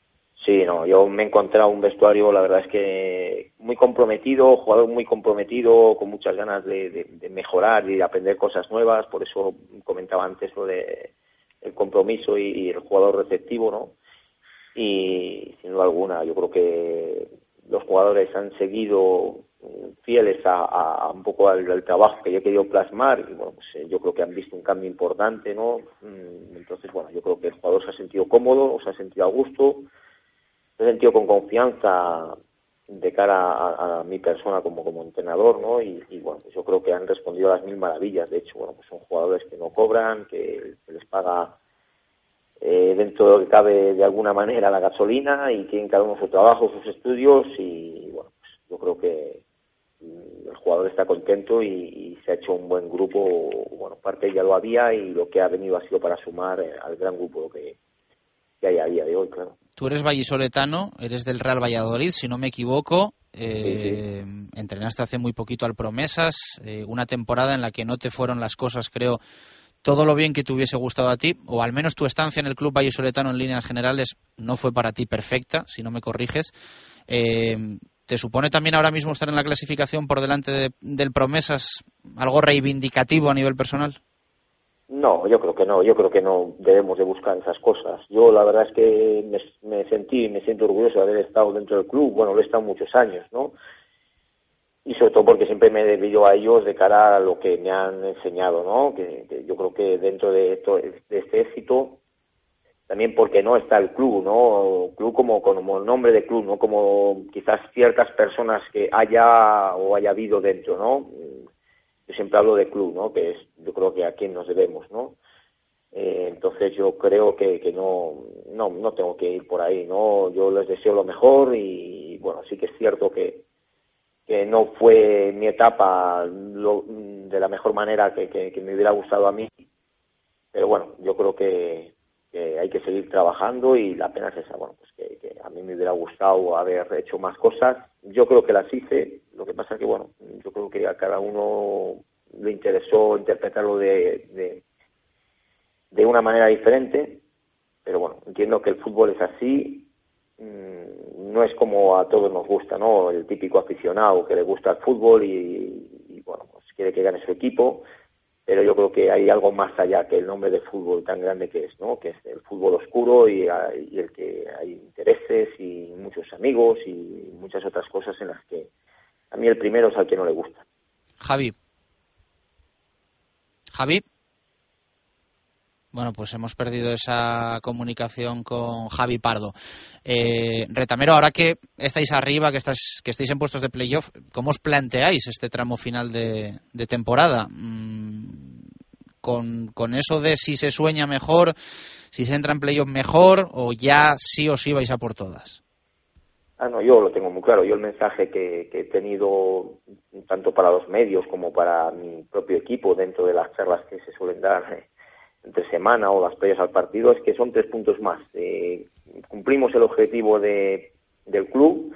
Sí, no, yo me he encontrado un vestuario, la verdad es que muy comprometido, jugador muy comprometido, con muchas ganas de, mejorar y de aprender cosas nuevas, por eso comentaba antes lo de el compromiso y, el jugador receptivo, ¿no? Y sin duda alguna, yo creo que los jugadores han seguido fieles a, un poco al, trabajo que yo he querido plasmar y bueno, pues, eh, yo creo que han visto un cambio importante, ¿no? Mm, entonces, bueno, yo creo que el jugador se ha sentido cómodo, se ha sentido a gusto, se ha sentido con confianza de cara a, mi persona como, como entrenador, ¿no? Y, bueno, pues yo creo que han respondido a las mil maravillas. De hecho, bueno, pues son jugadores que no cobran, que se les paga eh, dentro de lo que cabe de alguna manera la gasolina y tienen cada uno su trabajo, sus estudios y bueno, pues yo creo que el jugador está contento y, se ha hecho un buen grupo. Bueno, parte ya lo había y lo que ha venido ha sido para sumar al gran grupo que, que hay a día de hoy, claro. Tú eres vallisoletano, eres del Real Valladolid, si no me equivoco. Eh, entrenaste hace muy poquito al Promesas, eh, una temporada en la que no te fueron las cosas, creo, todo lo bien que te hubiese gustado a ti, o al menos tu estancia en el club vallisoletano en líneas generales no fue para ti perfecta, si no me corriges. Eh, ¿Te supone también ahora mismo estar en la clasificación por delante del Promesas algo reivindicativo a nivel personal? No, yo creo que no, yo creo que no debemos de buscar esas cosas. Yo la verdad es que me, sentí y me siento orgulloso de haber estado dentro del club, bueno, lo he estado muchos años, ¿no? Y sobre todo porque siempre me he debido a ellos de cara a lo que me han enseñado, ¿no? Que, yo creo que dentro de, de este éxito, también porque no está el club, ¿no? Club como, como nombre de club, no como quizás ciertas personas que haya o haya habido dentro, ¿no? yo siempre hablo de club, ¿no? Que es, yo creo que a quién nos debemos, ¿no? Eh, entonces yo creo que, que no, no, no tengo que ir por ahí, ¿no? Yo les deseo lo mejor y, bueno, sí que es cierto que, que no fue mi etapa de la mejor manera que, que, me hubiera gustado a mí, pero bueno, yo creo que, hay que seguir trabajando y la pena es esa, bueno, pues que, a mí me hubiera gustado haber hecho más cosas. Yo creo que las hice, lo que pasa es que, bueno, yo creo que a cada uno le interesó interpretarlo de, de, una manera diferente, pero bueno, entiendo que el fútbol es así, no es como a todos nos gusta, ¿no? El típico aficionado que le gusta el fútbol y, y bueno, pues quiere que gane su equipo, pero yo creo que hay algo más allá que el nombre de fútbol tan grande que es, ¿no? Que es el fútbol oscuro y, y, el que hay intereses y muchos amigos y muchas otras cosas en las que a mí el primero es al que no le gusta. Javi. Javi. Bueno, pues hemos perdido esa comunicación con Javi Pardo. Eh, Retamero, ahora que estáis arriba, que, estás, que estáis en puestos de playoff, ¿cómo os planteáis este tramo final de, temporada? Mm, con, con, eso de si se sueña mejor, si se entra en playoff mejor, o ya sí o sí vais a por todas? Ah, no, yo lo tengo muy claro. Yo el mensaje que, que, he tenido tanto para los medios como para mi propio equipo dentro de las charlas que se suelen dar eh, entre semana o las previas al partido es que son tres puntos más. Eh, cumplimos el objetivo de, del club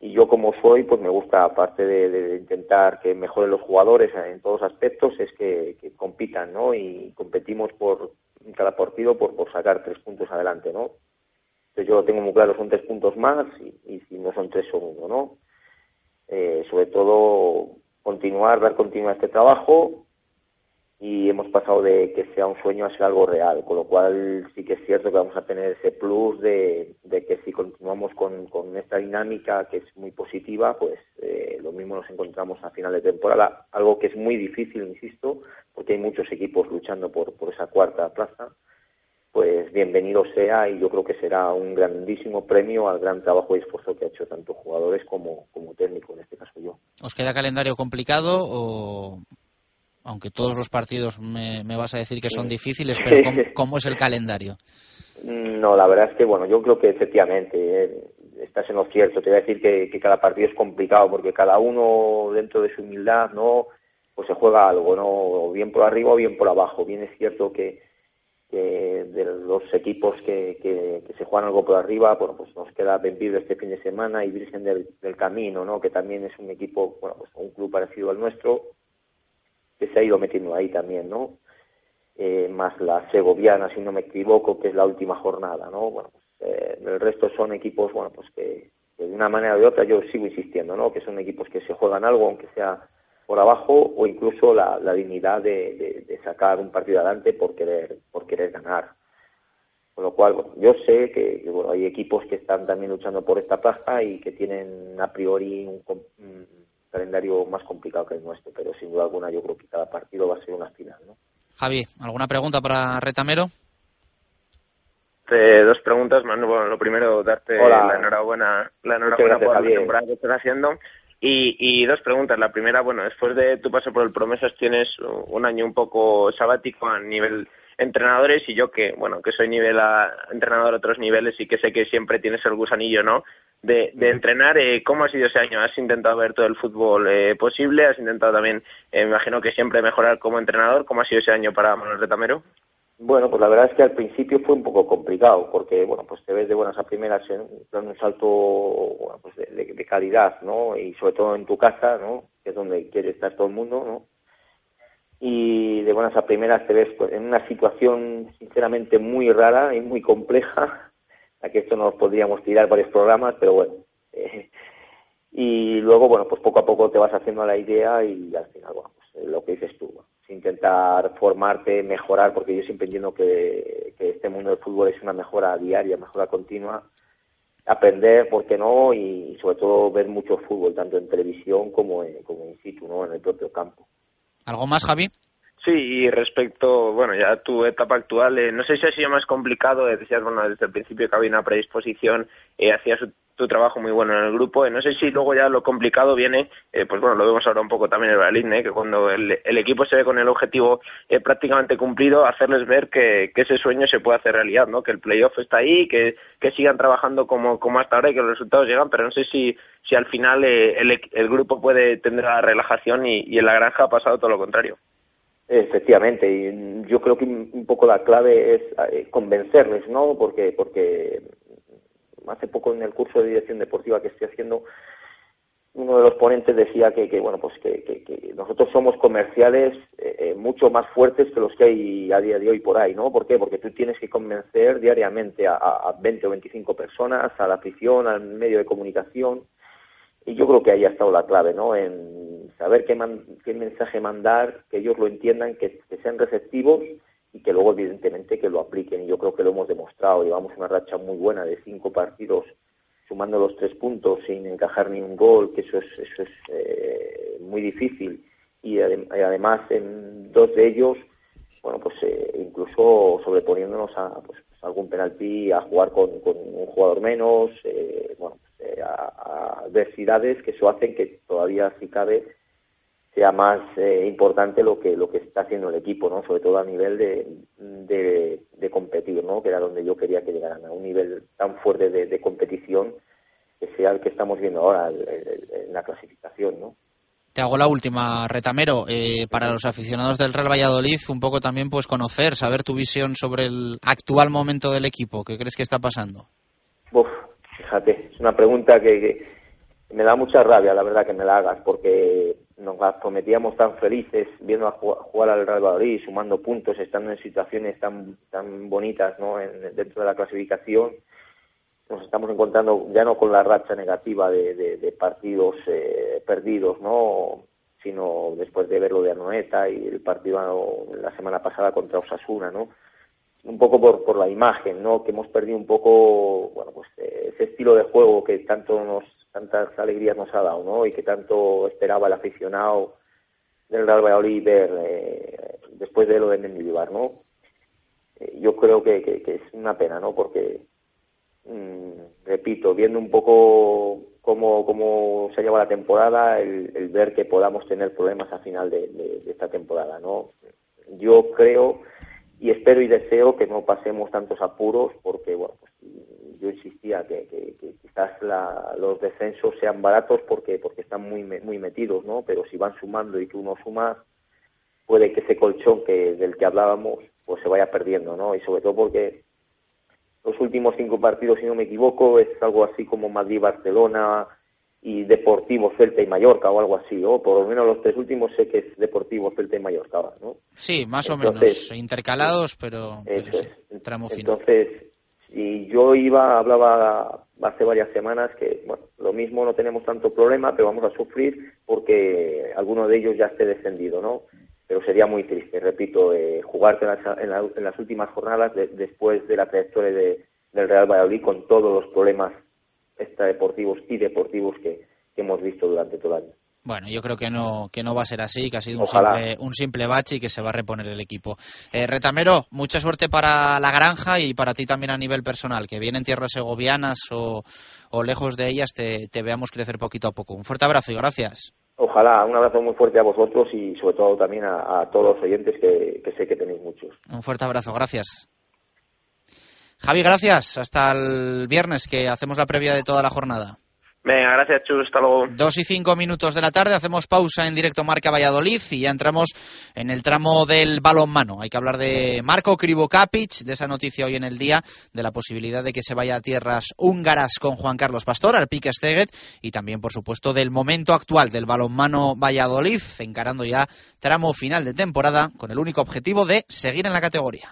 y yo como soy, pues me gusta, aparte de, intentar que mejoren los jugadores en todos aspectos, es que, compitan, ¿no? Y competimos por cada partido por, por sacar tres puntos adelante, ¿no? Entonces yo lo tengo muy claro, son tres puntos más y, si no son tres son uno, ¿no? Eh, sobre todo continuar, dar continuidad a este trabajo y hemos pasado de que sea un sueño a ser algo real, con lo cual sí que es cierto que vamos a tener ese plus de, que si continuamos con, esta dinámica que es muy positiva, pues eh, lo mismo nos encontramos a final de temporada, algo que es muy difícil, insisto, porque hay muchos equipos luchando por, por esa cuarta plaza, pues bienvenido sea y yo creo que será un grandísimo premio al gran trabajo y esfuerzo que ha hecho tanto jugadores como, como técnico, en este caso yo. ¿Os queda calendario complicado o aunque todos los partidos me, vas a decir que son difíciles, pero ¿cómo, es el calendario? No, la verdad es que, bueno, yo creo que efectivamente eh, estás en lo cierto. Te voy a decir que, cada partido es complicado porque cada uno, dentro de su humildad, ¿no? Pues se juega algo, ¿no? O bien por arriba o bien por abajo. Bien es cierto que, de los equipos que, que, se juegan algo por arriba, bueno, pues nos queda Benvido este fin de semana y Virgen del, del Camino, ¿no? Que también es un equipo, bueno, pues un club parecido al nuestro que se ha ido metiendo ahí también, ¿no? Eh, más la segoviana, si no me equivoco, que es la última jornada, ¿no? Bueno, pues, eh, el resto son equipos, bueno, pues que, de una manera de otra yo sigo insistiendo, ¿no? Que son equipos que se juegan algo, aunque sea por abajo, o incluso la, dignidad de, sacar un partido adelante por querer, por querer ganar. Con lo cual, yo sé que, bueno, hay equipos que están también luchando por esta plaza y que tienen a priori un, calendario más complicado que el nuestro, pero sin duda alguna yo creo que cada partido va a ser una final. ¿no? Javi, ¿alguna pregunta para Retamero? Eh, dos preguntas, Manu. Bueno, lo primero, darte la enhorabuena, la enhorabuena por la temporada que estás haciendo. Y, y, dos preguntas. La primera, bueno, después de tu paso por el Promesas tienes un año un poco sabático a nivel entrenadores y yo que, bueno, que soy nivel a, entrenador a otros niveles y que sé que siempre tienes el gusanillo, ¿no? De, de entrenar. Eh, ¿Cómo ha sido ese año? ¿Has intentado ver todo el fútbol eh, posible? ¿Has intentado también, eh, me imagino que siempre mejorar como entrenador? ¿Cómo ha sido ese año para Manuel Retamero? Bueno, pues la verdad es que al principio fue un poco complicado, porque, bueno, pues te ves de buenas a primeras en un salto bueno, pues de, calidad, ¿no? Y sobre todo en tu casa, ¿no? Que es donde quiere estar todo el mundo, ¿no? Y de buenas a primeras te ves pues, en una situación sinceramente muy rara y muy compleja, a que esto nos podríamos tirar varios programas, pero bueno. Eh, y luego, bueno, pues poco a poco te vas haciendo la idea y al final, bueno, pues lo que dices tú, intentar formarte, mejorar, porque yo siempre entiendo que, este mundo del fútbol es una mejora diaria, mejora continua, aprender, ¿por qué no? Y sobre todo ver mucho fútbol, tanto en televisión como en, como in situ, ¿no? En el propio campo. ¿Algo más, Javi? Sí, y respecto, bueno, ya a tu etapa actual, eh, no sé si ha sido más complicado, eh, decías, bueno, desde el principio que había una predisposición, eh, hacías tu trabajo muy bueno en el grupo, eh, no sé si luego ya lo complicado viene, pues bueno, lo vemos ahora un poco también en el Berlín, que cuando el, equipo se ve con el objetivo prácticamente cumplido, hacerles ver que, ese sueño se puede hacer realidad, ¿no? Que el playoff está ahí, que, que sigan trabajando como, como hasta ahora y que los resultados llegan, pero no sé si, si al final el, el, grupo puede tener la relajación y en la granja ha pasado todo lo contrario. Efectivamente, y yo creo que un poco la clave es eh, convencerles, ¿no? Porque, porque hace poco en el curso de dirección deportiva que estoy haciendo, uno de los ponentes decía que, que bueno, pues que, nosotros somos comerciales eh, eh, mucho más fuertes que los que hay a día de hoy por ahí, ¿no? ¿Por qué? Porque tú tienes que convencer diariamente a, a 20 o 25 personas, a la afición, al medio de comunicación, y yo creo que ahí ha estado la clave, ¿no? En saber qué, qué mensaje mandar, que ellos lo entiendan, que, sean receptivos y que luego, evidentemente, que lo apliquen. Y yo creo que lo hemos demostrado. Llevamos una racha muy buena de cinco partidos sumando los tres puntos sin encajar ni un gol, que eso es, eso es eh, muy difícil. Y, además, en dos de ellos, bueno, pues eh, incluso sobreponiéndonos a pues, algún penalti, a jugar con, con un jugador menos, eh, bueno, eh, a, adversidades que eso hacen que todavía si cabe sea más eh, importante lo que lo que está haciendo el equipo no sobre todo a nivel de, de, competir no que era donde yo quería que llegaran a un nivel tan fuerte de, competición que sea el que estamos viendo ahora en la clasificación no te hago la última, Retamero. Eh, para los aficionados del Real Valladolid, un poco también pues conocer, saber tu visión sobre el actual momento del equipo. ¿Qué crees que está pasando? Uf, fíjate, es una pregunta que, me da mucha rabia, la verdad, que me la hagas, porque nos las prometíamos tan felices viendo a jugar al Real Madrid, sumando puntos, estando en situaciones tan tan bonitas ¿no? En, dentro de la clasificación. Nos estamos encontrando ya no con la racha negativa de, partidos eh, perdidos, ¿no? sino después de ver lo de Anoeta y el partido la semana pasada contra Osasuna, ¿no? un poco por, por la imagen, ¿no? Que hemos perdido un poco, bueno, pues eh, ese estilo de juego que tanto nos, tantas alegrías nos ha dado, ¿no? Y que tanto esperaba el aficionado del Real Valladolid ver eh, después de lo de Mendilibar, ¿no? Eh, yo creo que, que, es una pena, ¿no? Porque, mm, repito, viendo un poco cómo, cómo se lleva la temporada, el, ver que podamos tener problemas a final de, de, esta temporada, ¿no? Yo creo y espero y deseo que no pasemos tantos apuros porque bueno pues, yo insistía que, quizás los descensos sean baratos porque porque están muy muy metidos no pero si van sumando y que uno suma puede que ese colchón que del que hablábamos pues se vaya perdiendo no y sobre todo porque los últimos cinco partidos si no me equivoco es algo así como Madrid Barcelona y Deportivo Celta y Mallorca o algo así, o por lo menos los tres últimos sé que es Deportivo Celta y Mallorca, ¿no? Sí, más o menos, intercalados, pero, tramo final. Entonces, si yo iba, hablaba hace varias semanas que, bueno, lo mismo no tenemos tanto problema, pero vamos a sufrir porque alguno de ellos ya esté descendido, ¿no? Pero sería muy triste, repito, eh, jugarte en las, en, las, últimas jornadas después de la trayectoria de, del Real Valladolid con todos los problemas extradeportivos y deportivos que, hemos visto durante todo el año. Bueno, yo creo que no, que no va a ser así, que ha sido un simple, un simple bache y que se va a reponer el equipo. Eh, Retamero, mucha suerte para la granja y para ti también a nivel personal, que vienen tierras segovianas o, o lejos de ellas te, te, veamos crecer poquito a poco. Un fuerte abrazo y gracias. Ojalá, un abrazo muy fuerte a vosotros y sobre todo también a, todos los oyentes que, que sé que tenéis muchos. Un fuerte abrazo, gracias. Javi, gracias. Hasta el viernes que hacemos la previa de toda la jornada. Venga, gracias, Chus. Hasta luego. Dos y cinco minutos de la tarde, hacemos pausa en directo Marca Valladolid y ya entramos en el tramo del balonmano. Hay que hablar de Marco Krivokapic, de esa noticia hoy en el día, de la posibilidad de que se vaya a tierras húngaras con Juan Carlos Pastor, al Pique Steget, y también, por supuesto, del momento actual del balonmano Valladolid, encarando ya tramo final de temporada con el único objetivo de seguir en la categoría.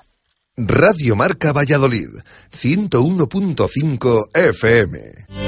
Radio Marca Valladolid, 101.5 FM.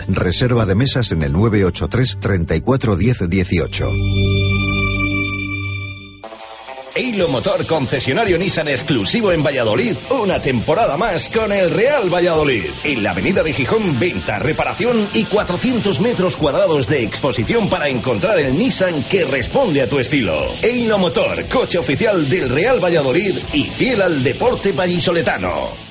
Reserva de mesas en el 983 34 10 18. Eilo Motor concesionario Nissan exclusivo en Valladolid, una temporada más con el Real Valladolid. En la avenida de Gijón, venta, reparación y 400 metros cuadrados de exposición para encontrar el Nissan que responde a tu estilo. Eilo Motor, coche oficial del Real Valladolid y fiel al deporte vallisoletano.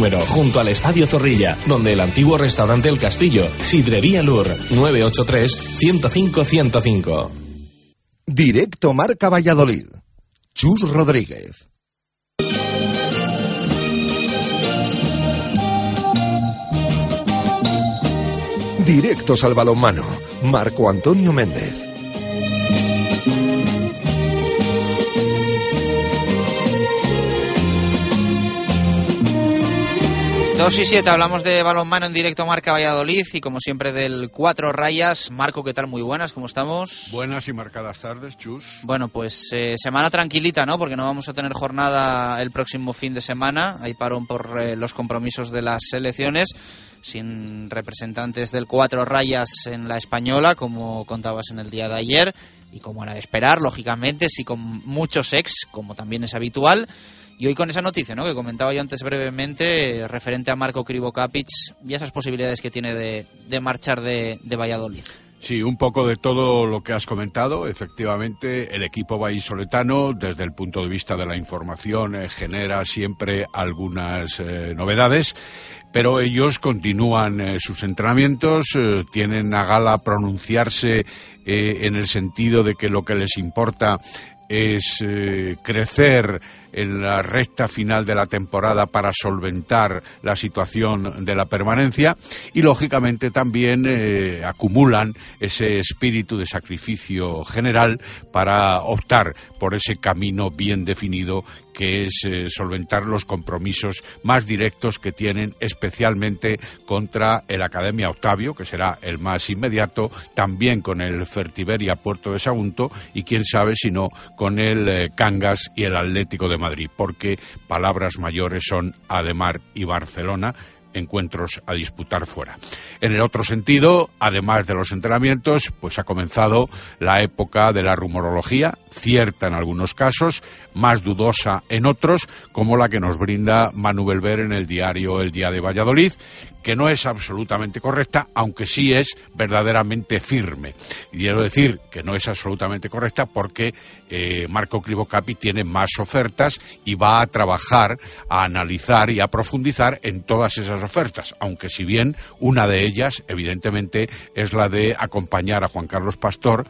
junto al Estadio Zorrilla, donde el antiguo restaurante El Castillo, Sidrería Lur, 983-105-105. Directo Marca Valladolid. Chus Rodríguez. Directos al balonmano. Marco Antonio Méndez. Dos y siete, hablamos de balonmano en directo Marca Valladolid y como siempre del Cuatro Rayas. Marco, ¿qué tal? Muy buenas, ¿cómo estamos? Buenas y marcadas tardes, Chus. Bueno, pues eh, semana tranquilita, ¿no? Porque no vamos a tener jornada el próximo fin de semana. Hay parón por eh, los compromisos de las selecciones, sin representantes del Cuatro Rayas en la española, como contabas en el día de ayer, y como era de esperar, lógicamente, sí con muchos ex, como también es habitual. Y hoy con esa noticia, ¿no? Que comentaba yo antes brevemente, eh, referente a Marco Krivokapic y esas posibilidades que tiene de, de marchar de, de Valladolid. Sí, un poco de todo lo que has comentado. Efectivamente, el equipo vallisoletano, desde el punto de vista de la información, eh, genera siempre algunas eh, novedades, pero ellos continúan sus entrenamientos, tienen a gala pronunciarse en el sentido de que lo que les importa es crecer en la recta final de la temporada para solventar la situación de la permanencia y lógicamente también eh, acumulan ese espíritu de sacrificio general para optar por ese camino bien definido que es eh, solventar los compromisos más directos que tienen especialmente contra el Academia Octavio, que será el más inmediato, también con el Fertiberia Puerto de Sagunto y quién sabe si no con el eh, Cangas y el Atlético de Madrid, porque palabras mayores son Ademar y Barcelona, encuentros a disputar fuera. En el otro sentido, además de los entrenamientos, pues ha comenzado la época de la rumorología, cierta en algunos casos, más dudosa en otros, como la que nos brinda Manu Belver en el diario El Día de Valladolid, que no es absolutamente correcta, aunque sí es verdaderamente firme. Y quiero decir que no es absolutamente correcta porque eh, Marco Crivocapi tiene más ofertas y va a trabajar, a analizar y a profundizar en todas esas ofertas, aunque si bien una de ellas, evidentemente, es la de acompañar a Juan Carlos Pastor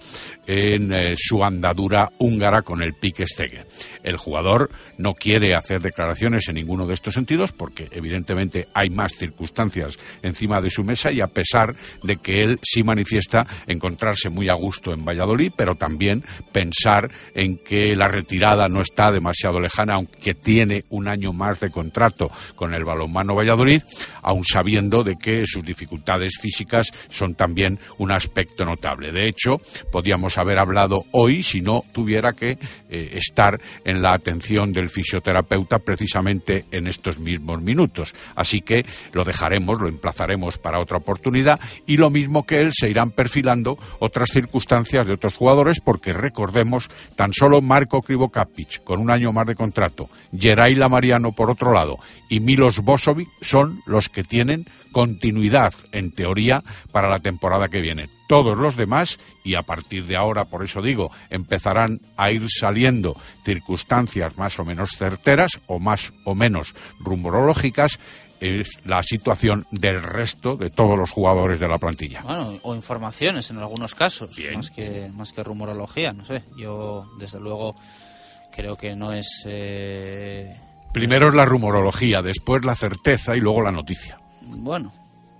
en eh, su andadura húngara con el Pique Stege. El jugador no quiere hacer declaraciones en ninguno de estos sentidos porque, evidentemente, hay más circunstancias encima de su mesa y a pesar de que él sí manifiesta encontrarse muy a gusto en Valladolid, pero también pensar en que la retirada no está demasiado lejana, aunque tiene un año más de contrato con el balonmano Valladolid, aun sabiendo de que sus dificultades físicas son también un aspecto notable. De hecho, podíamos haber hablado hoy si no tuviera que eh, estar en la atención del fisioterapeuta precisamente en estos mismos minutos. Así que lo dejaremos lo emplazaremos para otra oportunidad y lo mismo que él se irán perfilando otras circunstancias de otros jugadores porque recordemos tan solo Marco Krivokapic con un año más de contrato, Geraila Mariano por otro lado y Milos Bosovic son los que tienen continuidad en teoría para la temporada que viene. Todos los demás, y a partir de ahora, por eso digo, empezarán a ir saliendo circunstancias más o menos certeras o más o menos rumorológicas, es la situación del resto de todos los jugadores de la plantilla. Bueno, o informaciones en algunos casos, más que más que rumorología, no sé. Yo desde luego creo que no es eh... Primero es la rumorología, después la certeza y luego la noticia. Bueno,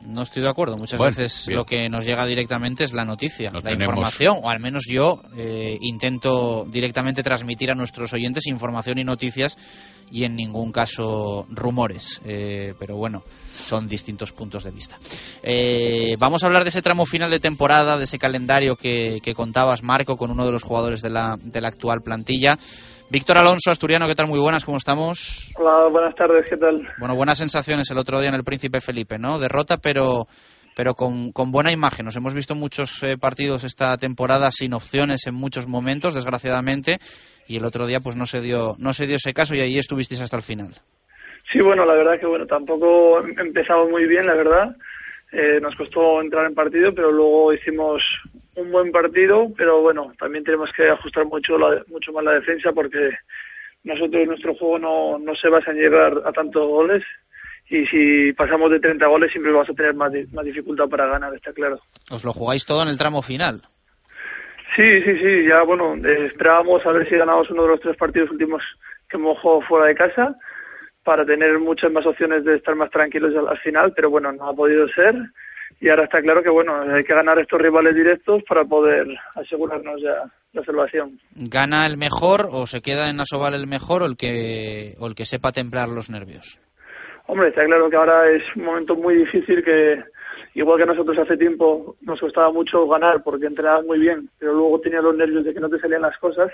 no estoy de acuerdo. Muchas Bueno, veces bien. lo que nos llega directamente es la noticia, la tenemos. información, o al menos yo eh, intento directamente transmitir a nuestros oyentes información y noticias y en ningún caso rumores. Eh, pero bueno, son distintos puntos de vista. Eh, vamos a hablar de ese tramo final de temporada, de ese calendario que, que contabas, Marco, con uno de los jugadores de la, de la actual plantilla. Víctor Alonso, asturiano, ¿qué tal? Muy buenas, ¿cómo estamos? Hola, buenas tardes, ¿qué tal? Bueno, buenas sensaciones el otro día en el Príncipe Felipe, ¿no? Derrota, pero pero con, con buena imagen. Nos hemos visto muchos eh, partidos esta temporada sin opciones en muchos momentos, desgraciadamente, y el otro día pues no se dio no se dio ese caso y ahí estuvisteis hasta el final. Sí, bueno, la verdad que bueno, tampoco empezamos muy bien, la verdad. Eh, nos costó entrar en partido, pero luego hicimos un buen partido, pero bueno, también tenemos que ajustar mucho la- mucho más la defensa porque nosotros nuestro juego no, no se basa en llegar a tantos goles y si pasamos de 30 goles siempre vamos a tener más, más dificultad para ganar, está claro. Os lo jugáis todo en el tramo final. Sí, sí, sí, ya bueno, esperábamos a ver si ganamos uno de los tres partidos últimos que hemos jugado fuera de casa para tener muchas más opciones de estar más tranquilos al, al final, pero bueno, no ha podido ser y ahora está claro que bueno, hay que ganar estos rivales directos para poder asegurarnos ya la salvación. ¿Gana el mejor o se queda en Asobal el mejor o el que o el que sepa templar los nervios? Hombre, está claro que ahora es un momento muy difícil que, igual que nosotros hace tiempo, nos costaba mucho ganar porque entrenabas muy bien, pero luego tenías los nervios de que no te salían las cosas.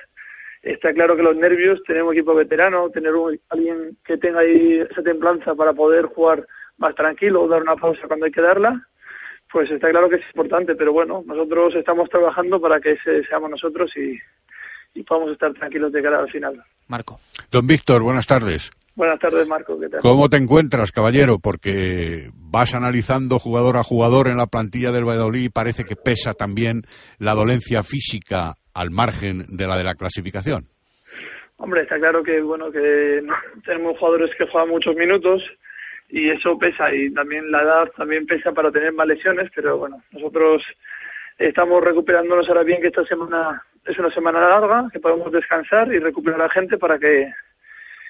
Está claro que los nervios, tener un equipo veterano, tener un, alguien que tenga ahí esa templanza para poder jugar más tranquilo o dar una pausa cuando hay que darla, pues está claro que es importante, pero bueno, nosotros estamos trabajando para que ese seamos nosotros y, y podamos estar tranquilos de cara al final. Marco. Don Víctor, buenas tardes. Buenas tardes, Marco. ¿Qué tal? ¿Cómo te encuentras, caballero? Porque vas analizando jugador a jugador en la plantilla del Valladolid y parece que pesa también la dolencia física al margen de la de la clasificación. Hombre, está claro que bueno que tenemos jugadores que juegan muchos minutos y eso pesa y también la edad también pesa para tener más lesiones, pero bueno, nosotros estamos recuperándonos ahora bien que esta semana es una semana larga, que podemos descansar y recuperar a la gente para que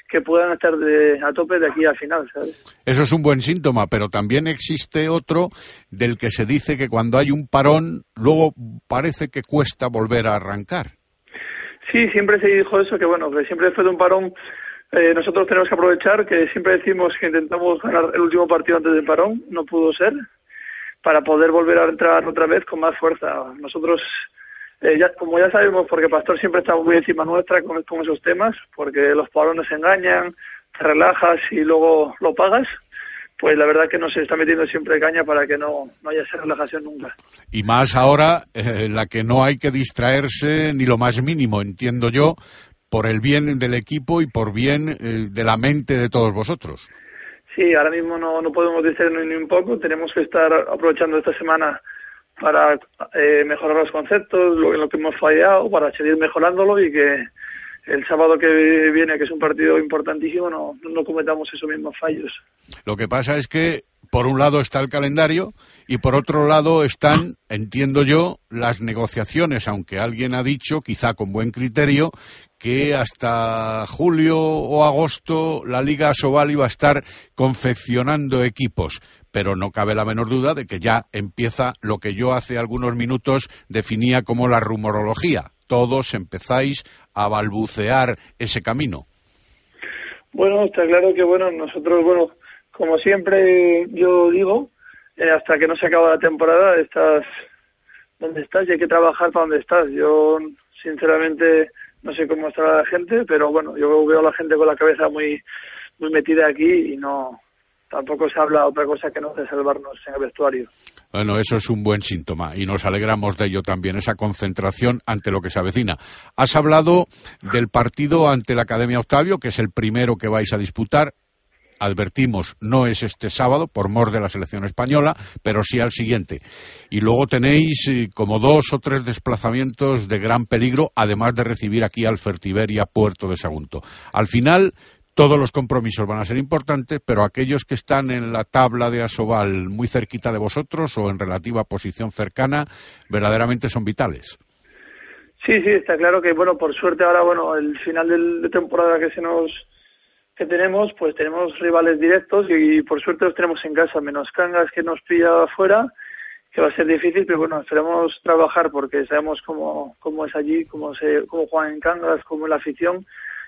que puedan estar de, a tope de aquí al final, ¿sabes? Eso es un buen síntoma, pero también existe otro del que se dice que cuando hay un parón, luego parece que cuesta volver a arrancar. Sí, siempre se dijo eso, que bueno, que siempre después de un parón eh, nosotros tenemos que aprovechar, que siempre decimos que intentamos ganar el último partido antes del parón, no pudo ser, para poder volver a entrar otra vez con más fuerza. Nosotros eh, ya, como ya sabemos, porque Pastor siempre está muy encima nuestra con, esos temas, porque los parones engañan, te relajas y luego lo pagas, pues la verdad que nos está metiendo siempre caña para que no, no haya esa relajación nunca. Y más ahora, eh, la que no hay que distraerse ni lo más mínimo, entiendo yo, por el bien del equipo y por bien eh, de la mente de todos vosotros. Sí, ahora mismo no, no podemos distraernos ni un poco, tenemos que estar aprovechando esta semana para eh, mejorar los conceptos, lo, en lo que hemos fallado, para seguir mejorándolo y que el sábado que viene, que es un partido importantísimo, no, no cometamos esos mismos fallos. Lo que pasa es que, por un lado está el calendario y por otro lado están, entiendo yo, las negociaciones, aunque alguien ha dicho, quizá con buen criterio, que hasta julio o agosto la Liga Sobal iba a estar confeccionando equipos pero no cabe la menor duda de que ya empieza lo que yo hace algunos minutos definía como la rumorología. Todos empezáis a balbucear ese camino. Bueno, está claro que bueno, nosotros, bueno, como siempre yo digo, eh, hasta que no se acaba la temporada estás donde estás y hay que trabajar para donde estás. Yo, sinceramente, no sé cómo estará la gente, pero bueno, yo veo a la gente con la cabeza muy, muy metida aquí y no, tampoco se habla otra cosa que no de salvarnos en el vestuario. Bueno, eso es un buen síntoma y nos alegramos de ello también, esa concentración ante lo que se avecina. Has hablado del partido ante la Academia Octavio, que es el primero que vais a disputar. Advertimos, no es este sábado por mor de la selección española, pero sí al siguiente. Y luego tenéis eh, como dos o tres desplazamientos de gran peligro, además de recibir aquí al Fertiberia Puerto de Sagunto. Al final, todos los compromisos van a ser importantes, pero aquellos que están en la tabla de Asobal muy cerquita de vosotros o en relativa posición cercana, verdaderamente son vitales. Sí, sí, está claro que, bueno, por suerte ahora, bueno, el final de temporada que se nos que tenemos, pues tenemos rivales directos y, por suerte los tenemos en casa, menos Cangas que nos pilla afuera, que va a ser difícil, pero bueno, esperemos trabajar porque sabemos cómo, cómo es allí, cómo, se, cómo juegan en Cangas, cómo es la afición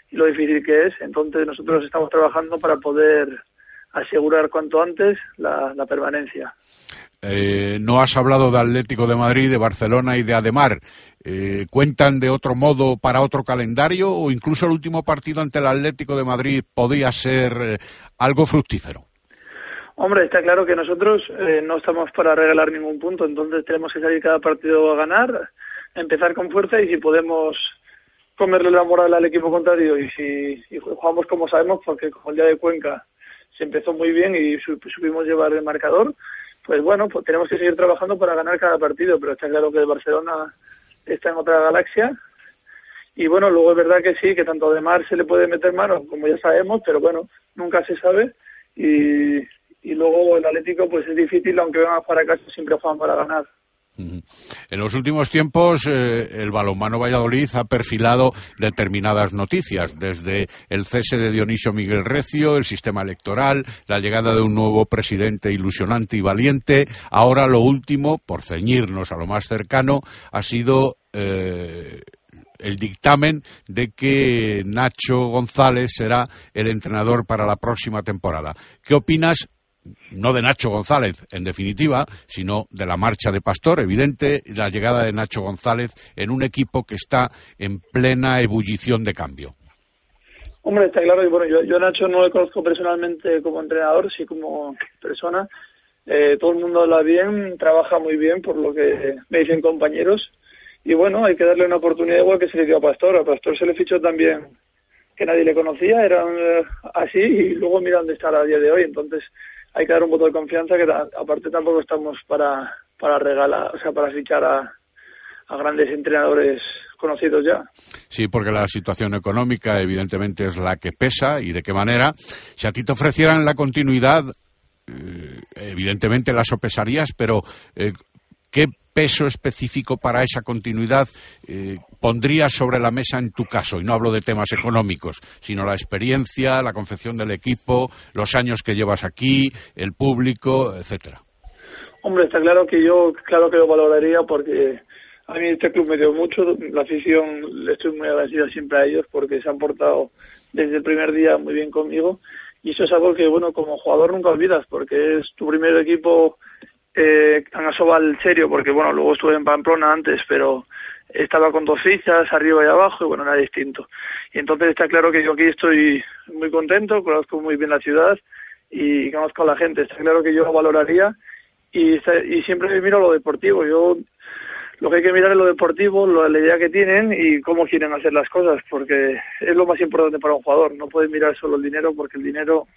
y lo difícil que es. Entonces nosotros estamos trabajando para poder asegurar cuanto antes la, permanencia. Eh, no has hablado de Atlético de Madrid, de Barcelona y de Ademar. Eh, ¿Cuentan de otro modo para otro calendario o incluso el último partido ante el Atlético de Madrid podía ser eh, algo fructífero? Hombre, está claro que nosotros no estamos para regalar ningún punto, entonces tenemos que salir cada partido a ganar, empezar con fuerza y si podemos comerle la moral al equipo contrario y si jugamos como sabemos, porque como el día de Cuenca se empezó muy bien y supimos llevar el marcador, pues bueno, pues tenemos que seguir trabajando para ganar cada partido, pero está claro que el Barcelona está en otra galaxia y bueno, luego es verdad que sí, que tanto de Mar se le puede meter mano, como ya sabemos, pero bueno, nunca se sabe y, y luego el Atlético pues es difícil, aunque vengan para casa siempre juegan para ganar. En los últimos tiempos, eh, el balonmano Valladolid ha perfilado determinadas noticias, desde el cese de Dionisio Miguel Recio, el sistema electoral, la llegada de un nuevo presidente ilusionante y valiente. Ahora lo último, por ceñirnos a lo más cercano, ha sido eh, el dictamen de que Nacho González será el entrenador para la próxima temporada. ¿Qué opinas? No de Nacho González, en definitiva, sino de la marcha de Pastor, evidente, la llegada de Nacho González en un equipo que está en plena ebullición de cambio. Hombre, está claro y bueno, yo, yo Nacho no le conozco personalmente como entrenador, sí como persona. Eh, todo el mundo habla bien, trabaja muy bien, por lo que me dicen compañeros. Y bueno, hay que darle una oportunidad igual que se le dio a Pastor. A Pastor se le fichó también que nadie le conocía, era eh, así, y luego mira dónde está a día de hoy. Entonces hay que dar un voto de confianza, que aparte tampoco estamos para, para regalar, o sea, para fichar a, a grandes entrenadores conocidos ya. Sí, porque la situación económica evidentemente es la que pesa y de qué manera. Si a ti te ofrecieran la continuidad, eh, evidentemente la sopesarías, pero eh, ¿qué peso específico para esa continuidad eh, pondrías sobre la mesa en tu caso? Y no hablo de temas económicos, sino la experiencia, la confección del equipo, los años que llevas aquí, el público, etcétera. Hombre, está claro que yo, claro que lo valoraría porque a mí este club me dio mucho, la afición, le estoy muy agradecido siempre a ellos porque se han portado desde el primer día muy bien conmigo y eso es algo que, bueno, como jugador nunca olvidas porque es tu primer equipo eh, en Asobal serio, porque, bueno, luego estuve en Pamplona antes, pero estaba con dos fichas, arriba y abajo, y bueno, era distinto. Y entonces está claro que yo aquí estoy muy contento, conozco muy bien la ciudad y conozco a la gente. Está claro que yo lo valoraría y, y siempre miro lo deportivo. Yo lo que hay que mirar es lo deportivo, la idea que tienen y cómo quieren hacer las cosas, porque es lo más importante para un jugador. No puedes mirar solo el dinero, porque el dinero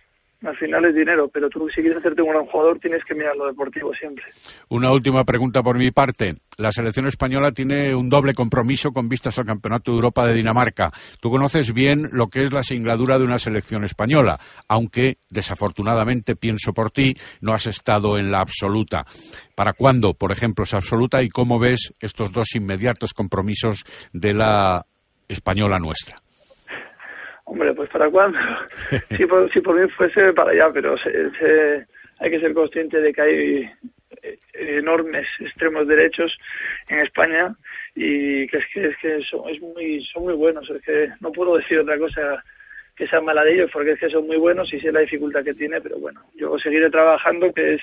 al final es dinero, pero tú si quieres hacerte un gran jugador tienes que mirar lo deportivo siempre. Una última pregunta por mi parte. La selección española tiene un doble compromiso con vistas al Campeonato de Europa de Dinamarca. Tú conoces bien lo que es la singladura de una selección española, aunque desafortunadamente pienso por ti, no has estado en la absoluta. ¿Para cuándo, por ejemplo, es absoluta y cómo ves estos dos inmediatos compromisos de la española nuestra? Hombre, pues para cuándo. si, por, si por mí fuese para allá, pero se, hay que ser consciente de que hay eh, enormes extremos derechos en España y que es que, es que son, es muy, son muy buenos. Es que no puedo decir otra cosa que sea mala de ellos porque es que son muy buenos y sé la dificultad que tiene, pero bueno, yo seguiré trabajando, que es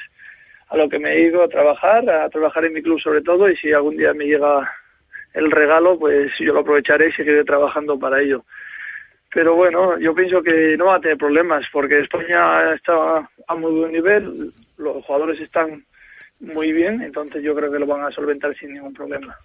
a lo que me he ido a trabajar, a trabajar en mi club sobre todo y si algún día me llega el regalo, pues yo lo aprovecharé y seguiré trabajando para ello pero bueno, yo pienso que no va a tener problemas porque España está a muy buen nivel, los jugadores están muy bien, entonces yo creo que lo van a solventar sin ningún problema.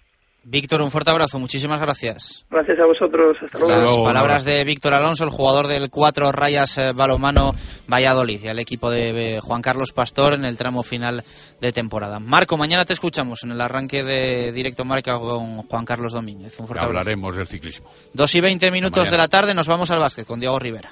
Víctor, un fuerte abrazo, muchísimas gracias. Gracias a vosotros, hasta luego. Las palabras de Víctor Alonso, el jugador del cuatro rayas eh, balomano Valladolid, y al equipo de Juan Carlos Pastor en el tramo final de temporada. Marco, mañana te escuchamos en el arranque de Directo Marca con Juan Carlos Domínguez. Un fuerte Hablaremos del ciclismo. Dos y veinte minutos de la tarde, nos vamos al básquet con Diego Rivera.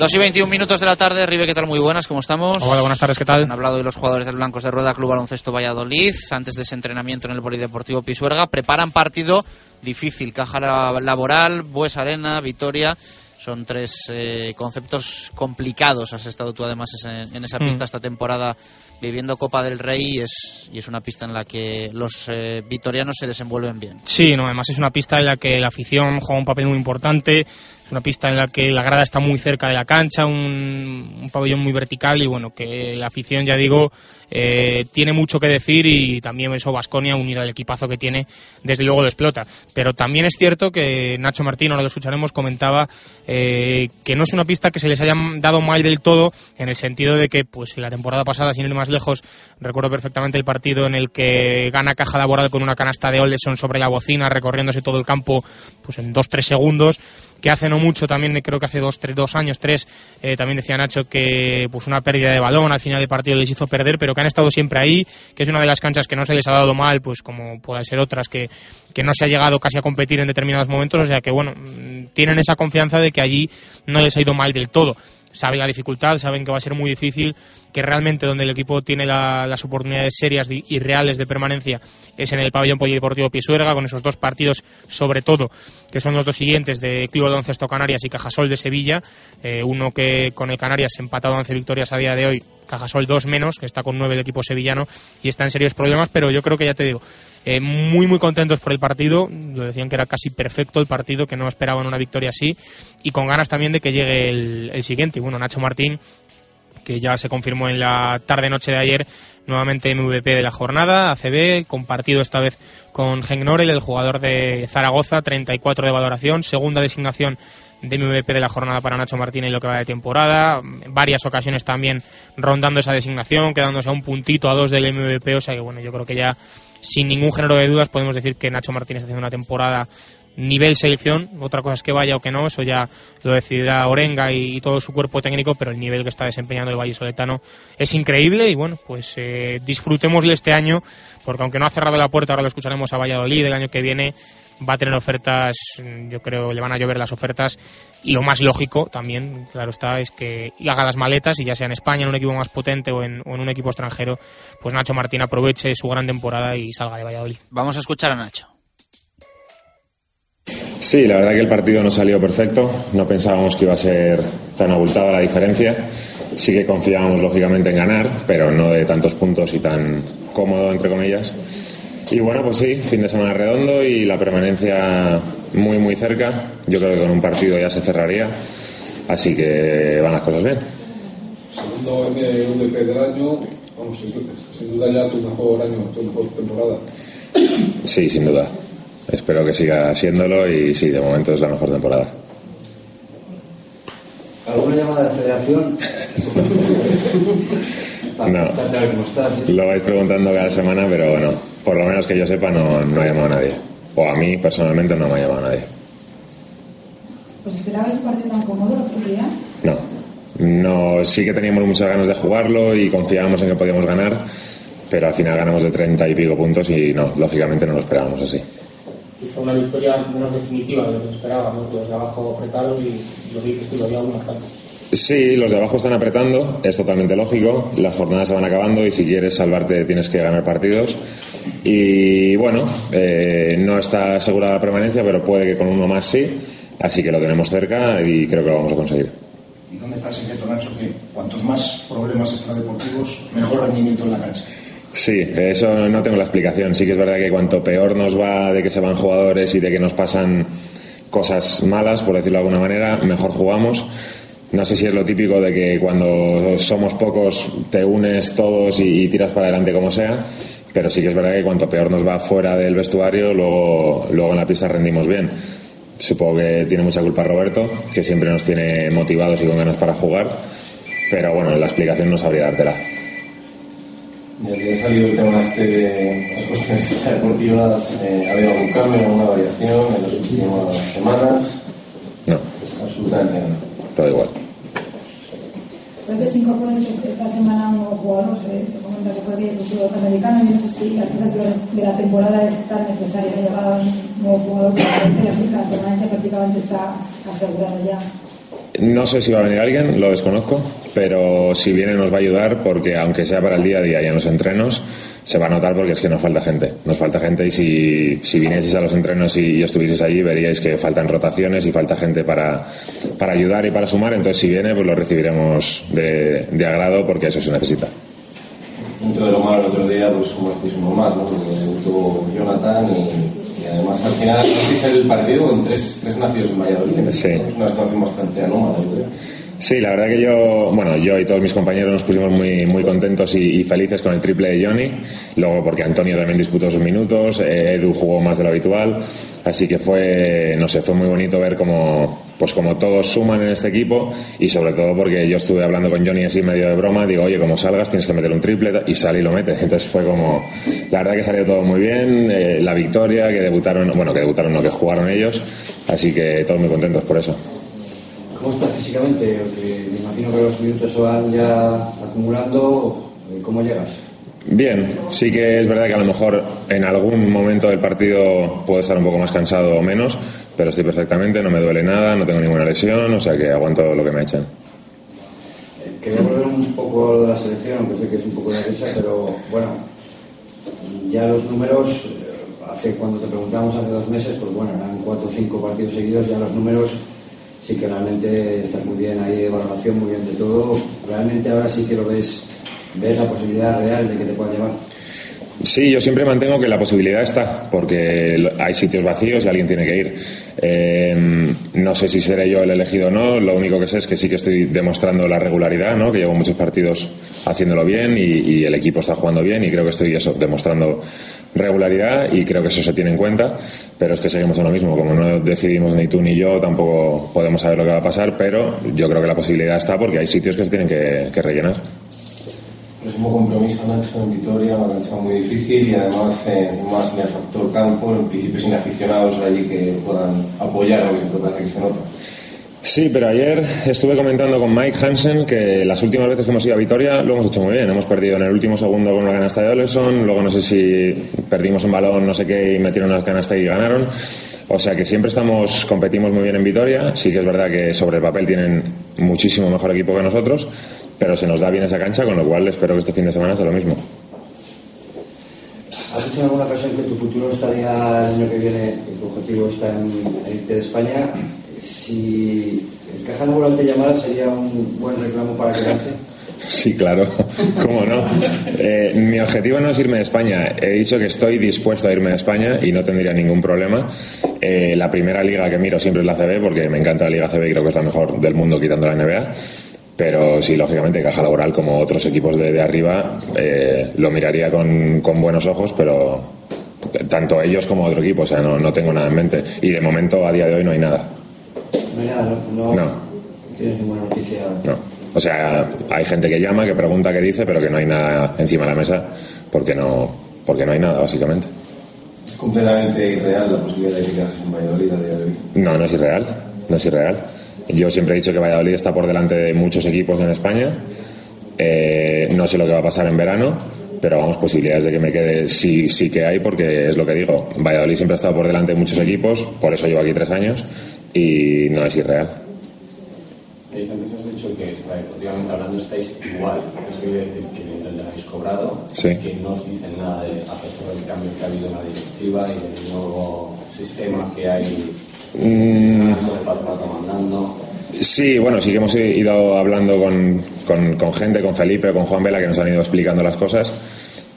Dos y 21 minutos de la tarde, Ribe, ¿qué tal? Muy buenas, ¿cómo estamos? Hola, buenas tardes, ¿qué tal? Han hablado hoy los jugadores del Blancos de Rueda Club Baloncesto Valladolid, antes de ese entrenamiento en el Polideportivo Pisuerga. Preparan partido difícil, caja laboral, Bues Arena, Vitoria. Son tres eh, conceptos complicados. Has estado tú además en, esa pista mm. esta temporada viviendo Copa del Rey y es, y es una pista en la que los eh, vitorianos se desenvuelven bien. Sí, no, además es una pista en la que la afición juega un papel muy importante, una pista en la que la grada está muy cerca de la cancha, un, pabellón muy vertical y bueno, que la afición, ya digo, eh, tiene mucho que decir y también eso Vasconia, unido al equipazo que tiene, desde luego lo explota. Pero también es cierto que Nacho Martín, ahora lo escucharemos, comentaba eh, que no es una pista que se les haya dado mal del todo, en el sentido de que pues la temporada pasada, sin ir más lejos, recuerdo perfectamente el partido en el que gana Caja Laboral con una canasta de Oldeson sobre la bocina, recorriéndose todo el campo pues en dos tres segundos que hace no mucho también creo que hace dos, tres, dos años, tres, eh, también decía Nacho que pues una pérdida de balón al final del partido les hizo perder, pero que han estado siempre ahí, que es una de las canchas que no se les ha dado mal, pues como puedan ser otras, que, que no se ha llegado casi a competir en determinados momentos, o sea que bueno, mm, tienen esa confianza de que allí no les ha ido mal del todo saben la dificultad, saben que va a ser muy difícil, que realmente donde el equipo tiene las oportunidades serias y reales de permanencia es en el pabellón polideportivo Pisuerga, con esos dos partidos, sobre todo, que son los dos siguientes de Club Baloncesto Canarias y Cajasol de Sevilla, eh, uno que con el Canarias empatado 11 victorias a día de hoy, Cajasol dos menos, que está con nueve el equipo sevillano y está en serios problemas, pero yo creo que ya te digo, eh, muy muy contentos por el partido, lo decían que era casi perfecto el partido, que no esperaban una victoria así y con ganas también de que llegue el, el siguiente. Y bueno, Nacho Martín que ya se confirmó en la tarde-noche de ayer, nuevamente MVP de la jornada, ACB, compartido esta vez con Genk Norel, el jugador de Zaragoza, 34 de valoración, segunda designación de MVP de la jornada para Nacho Martín en lo que va de temporada, varias ocasiones también rondando esa designación, quedándose a un puntito a dos del MVP, o sea que bueno, yo creo que ya sin ningún género de dudas podemos decir que Nacho Martínez está haciendo una temporada nivel selección, otra cosa es que vaya o que no, eso ya lo decidirá Orenga y, todo su cuerpo técnico, pero el nivel que está desempeñando el Valle Soletano es increíble y bueno, pues eh, disfrutémosle este año, porque aunque no ha cerrado la puerta, ahora lo escucharemos a Valladolid el año que viene, va a tener ofertas, yo creo, le van a llover las ofertas y lo más lógico también, claro está, es que haga las maletas y ya sea en España, en un equipo más potente o en, o en un equipo extranjero, pues Nacho Martín aproveche su gran temporada y salga de Valladolid. Vamos a escuchar a Nacho. Sí, la verdad que el partido no salió perfecto. No pensábamos que iba a ser tan abultada la diferencia. Sí que confiábamos lógicamente en ganar, pero no de tantos puntos y tan cómodo, entre comillas. Y bueno, pues sí, fin de semana redondo y la permanencia muy, muy cerca. Yo creo que con un partido ya se cerraría. Así que van las cosas bien. Segundo MVP del año, vamos, sin duda ya tu mejor año, tu mejor temporada. Sí, sin duda. Espero que siga siéndolo y sí, de momento es la mejor temporada. ¿Alguna llamada de la federación? No. Lo vais preguntando cada semana, pero bueno, por lo menos que yo sepa, no, no ha llamado a nadie. O a mí personalmente no me ha llamado a nadie. ¿Pues esperabais un partido tan cómodo el otro día? No. No, sí que teníamos muchas ganas de jugarlo y confiábamos en que podíamos ganar, pero al final ganamos de 30 y pico puntos y no, lógicamente no lo esperábamos así fue una victoria menos definitiva de lo que esperábamos. Los de abajo apretaron y lo vi que lo había algunas Sí, los de abajo están apretando, es totalmente lógico. Las jornadas se van acabando y si quieres salvarte tienes que ganar partidos. Y bueno, eh, no está asegurada la permanencia, pero puede que con uno más sí. Así que lo tenemos cerca y creo que lo vamos a conseguir. ¿Y dónde está el secreto, Nacho? Que cuantos más problemas extradeportivos, mejor rendimiento en la cancha. Sí, eso no tengo la explicación. Sí que es verdad que cuanto peor nos va de que se van jugadores y de que nos pasan cosas malas, por decirlo de alguna manera, mejor jugamos. No sé si es lo típico de que cuando somos pocos te unes todos y, tiras para adelante como sea, pero sí que es verdad que cuanto peor nos va fuera del vestuario, luego, luego en la pista rendimos bien. Supongo que tiene mucha culpa Roberto, que siempre nos tiene motivados y con ganas para jugar, pero bueno, la explicación no sabría dártela. Desde que ha salido el tema este de las cuestiones deportivas, eh, ¿ha habido algún cambio, alguna variación en las últimas semanas? No. Absolutamente no. Todo igual. Puede se incorpora esta semana un nuevo jugador, se, se comenta que puede ir al fútbol americano y no sé si a estas alturas de la temporada es tan necesario que haya un nuevo jugador que la permanencia prácticamente está asegurada ya. No sé si va a venir alguien, lo desconozco, pero si viene nos va a ayudar porque aunque sea para el día a día y en los entrenos, se va a notar porque es que nos falta gente. Nos falta gente y si, si a los entrenos y, estuvieseis allí veríais que faltan rotaciones y falta gente para, para ayudar y para sumar. Entonces si viene pues lo recibiremos de, de agrado porque eso se necesita. Dentro de lo malo otro día pues sumasteis uno más, ¿no? Porque Jonathan y, y además al final hacéis el partido con tres, tres nacidos en Valladolid. Sí. Es una situación bastante anómala, yo creo. Sí, la verdad que yo, bueno, yo y todos mis compañeros nos pusimos muy, muy contentos y, y felices con el triple de Johnny. Luego porque Antonio también disputó sus minutos, eh, Edu jugó más de lo habitual. Así que fue, no sé, fue muy bonito ver cómo, pues como todos suman en este equipo y sobre todo porque yo estuve hablando con Johnny así medio de broma, digo, oye, como salgas tienes que meter un triple y sale y lo mete. Entonces fue como, la verdad que salió todo muy bien, eh, la victoria, que debutaron, bueno, que debutaron, no, que jugaron ellos. Así que todos muy contentos por eso. ¿Cómo estás físicamente? Porque me imagino que los minutos se van ya acumulando. ¿Cómo llegas? Bien, sí que es verdad que a lo mejor en algún momento del partido puedo estar un poco más cansado o menos, pero estoy perfectamente, no me duele nada, no tengo ninguna lesión, o sea que aguanto lo que me echen. Quería volver un poco a lo de la selección, aunque sé que es un poco de risa, pero bueno, ya los números, eh, hace cuando te preguntamos hace dos meses, pues bueno, eran cuatro o cinco partidos seguidos, ya los números sí que realmente estás muy bien ahí de valoración, muy bien de todo. Realmente ahora sí que lo ves, ves la posibilidad real de que te puedan llevar. Sí, yo siempre mantengo que la posibilidad está, porque hay sitios vacíos y alguien tiene que ir. Eh, no sé si seré yo el elegido o no, lo único que sé es que sí que estoy demostrando la regularidad, ¿no? que llevo muchos partidos haciéndolo bien y, el equipo está jugando bien y creo que estoy eso, demostrando regularidad y creo que eso se tiene en cuenta, pero es que seguimos en lo mismo, como no decidimos ni tú ni yo, tampoco podemos saber lo que va a pasar, pero yo creo que la posibilidad está porque hay sitios que se tienen que rellenar. Próximo compromiso, Nacho, en Vitoria, una cancha muy difícil y además eh, encima sin el factor campo, en principio sin aficionados allí que puedan apoyar, lo que siempre parece que se nota. Sí, pero ayer estuve comentando con Mike Hansen que las últimas veces que hemos ido a Vitoria lo hemos hecho muy bien. Hemos perdido en el último segundo con una canasta de Oleson, luego no sé si perdimos un balón, no sé qué, y metieron una canasta y ganaron. O sea que siempre estamos, competimos muy bien en Vitoria. Sí que es verdad que sobre el papel tienen muchísimo mejor equipo que nosotros, pero se nos da bien esa cancha, con lo cual espero que este fin de semana sea lo mismo. ¿Has dicho en alguna ocasión que tu futuro estaría el año que viene, que tu objetivo está en, irte de España? Si el Caja Laboral te llamara, ¿sería un buen reclamo para quedarte? Sí, claro, cómo no. Eh, mi objetivo no es irme de España. He dicho que estoy dispuesto a irme de España y no tendría ningún problema. Eh, la primera liga que miro siempre es la CB porque me encanta la Liga CB y creo que es la mejor del mundo quitando la NBA. Pero sí, lógicamente, Caja Laboral, como otros equipos de, de arriba, eh, lo miraría con, con buenos ojos, pero tanto ellos como otro equipo, o sea, no, no tengo nada en mente. Y de momento, a día de hoy, no hay nada. No hay nada, no, tienes ninguna noticia. No. O sea, hay gente que llama, que pregunta, que dice, pero que no hay nada encima de la mesa porque no, porque no hay nada, básicamente. Es completamente irreal la posibilidad de que quedas en Valladolid a día de hoy. No, no es irreal. No es irreal. Yo siempre he dicho que Valladolid está por delante de muchos equipos en España. Eh, no sé lo que va a pasar en verano, pero vamos, posibilidades de que me quede sí, sí que hay, porque es lo que digo. Valladolid siempre ha estado por delante de muchos equipos, por eso llevo aquí tres años, y no es irreal. Eh, antes has dicho que deportivamente hablando estáis igual. Eso quiere decir que mientras le habéis cobrado, Sí. que no os dicen nada de, a pesar del cambio que ha habido en la directiva y del nuevo sistema que hay Mm. Sí, bueno, sí que hemos ido hablando con, gente, con Felipe, con Juan Vela, que nos han ido explicando las cosas,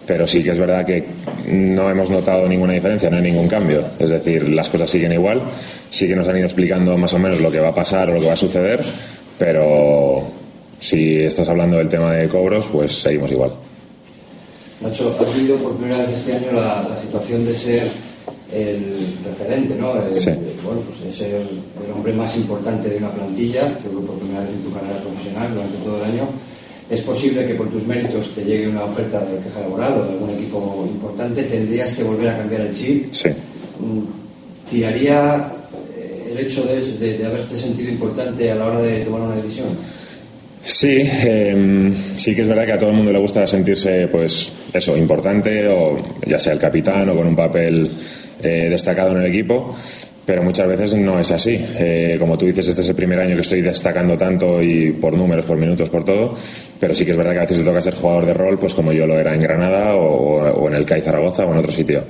pero sí que es verdad que no hemos notado ninguna diferencia, no hay ningún cambio. Es decir, las cosas siguen igual, sí que nos han ido explicando más o menos lo que va a pasar o lo que va a suceder, pero si estás hablando del tema de cobros, pues seguimos igual. Nacho, has vivido por primera vez este año la situación de ser el referente, ¿no? El- Sí. bueno, pues de ser el hombre más importante de una plantilla, creo que por primera vez en tu carrera profesional durante todo el año. Es posible que por tus méritos te llegue una oferta de queja laboral o de algún equipo importante. ¿Tendrías que volver a cambiar el chip? Sí. Mm, ¿Tiraría eh, el hecho de, de, de haberte sentido importante a la hora de tomar una decisión? Sí, eh, sí que es verdad que a todo el mundo le gusta sentirse, pues, eso, importante, o ya sea el capitán o con un papel eh, destacado en el equipo, pero muchas veces no es así. Eh, como tú dices, este es el primer año que estoy destacando tanto y por números, por minutos, por todo, pero sí que es verdad que a veces te toca ser jugador de rol, pues como yo lo era en Granada o, o en el CAI Zaragoza o en otro sitio.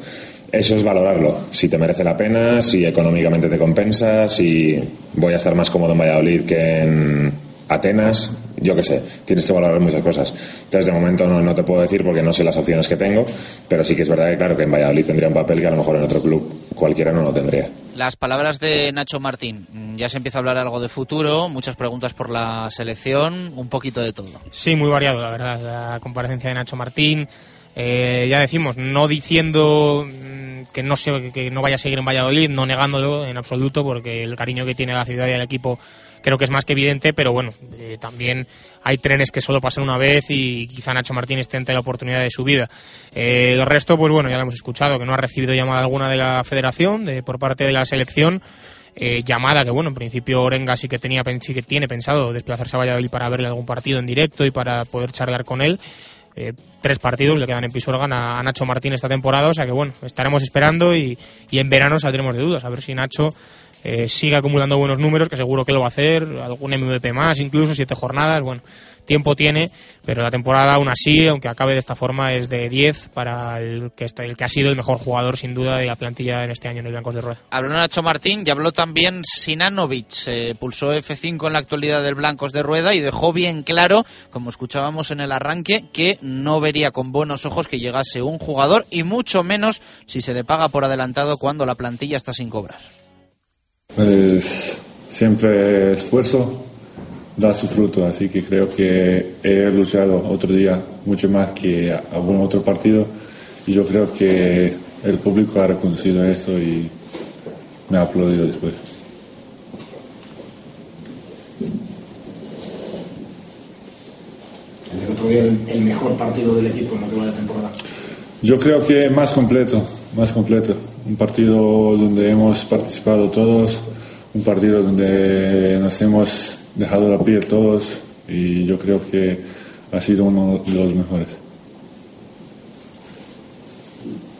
Eso es valorarlo, si te merece la pena, si económicamente te compensa, si voy a estar más cómodo en Valladolid que en Atenas, yo qué sé, tienes que valorar muchas cosas. Entonces, de momento no, no te puedo decir porque no sé las opciones que tengo, pero sí que es verdad que, claro, que en Valladolid tendría un papel que a lo mejor en otro club cualquiera no lo tendría. Las palabras de Nacho Martín. Mm, Ya se empieza a hablar algo de futuro, muchas preguntas por la selección, un poquito de todo. Sí, muy variado, la verdad. La comparecencia de Nacho Martín. eh, ya decimos, no diciendo mm, que no, se, que no vaya a seguir en Valladolid, no negándolo en absoluto, porque el cariño que tiene la ciudad y el equipo creo que es más que evidente, pero bueno, eh, también hay trenes que solo pasan una vez y quizá Nacho Martín esté ante la oportunidad de su vida. Eh, el resto, pues bueno, ya lo hemos escuchado, que no ha recibido llamada alguna de la federación, de, por parte de la selección. Eh, llamada que bueno en principio Orenga sí que tenía sí que tiene pensado desplazarse a Valladolid para verle algún partido en directo y para poder charlar con él Eh, tres partidos le quedan en Pisuerga a, a Nacho Martín esta temporada o sea que bueno estaremos esperando y, y en verano saldremos de dudas a ver si Nacho eh, sigue acumulando buenos números que seguro que lo va a hacer algún MVP más incluso siete jornadas bueno tiempo tiene pero la temporada aún así aunque acabe de esta forma es de 10 para el que está el que ha sido el mejor jugador sin duda de la plantilla en este año en el Blancos de Rueda Habló Nacho Martín y habló también Sinanovic. Eh, pulsó F5 en la actualidad del Blancos de Rueda y dejó bien claro, como escuchábamos en el arranque, que no vería con buenos ojos que llegase un jugador y mucho menos si se le paga por adelantado cuando la plantilla está sin cobrar. Pues siempre esfuerzo da su fruto, así que creo que he luchado otro día mucho más que algún otro partido y yo creo que el público ha reconocido eso y me ha aplaudido después. El mejor partido del equipo en lo que va de temporada. Yo creo que más completo, más completo. Un partido donde hemos participado todos, un partido donde nos hemos dejado la piel todos y yo creo que ha sido uno de los mejores.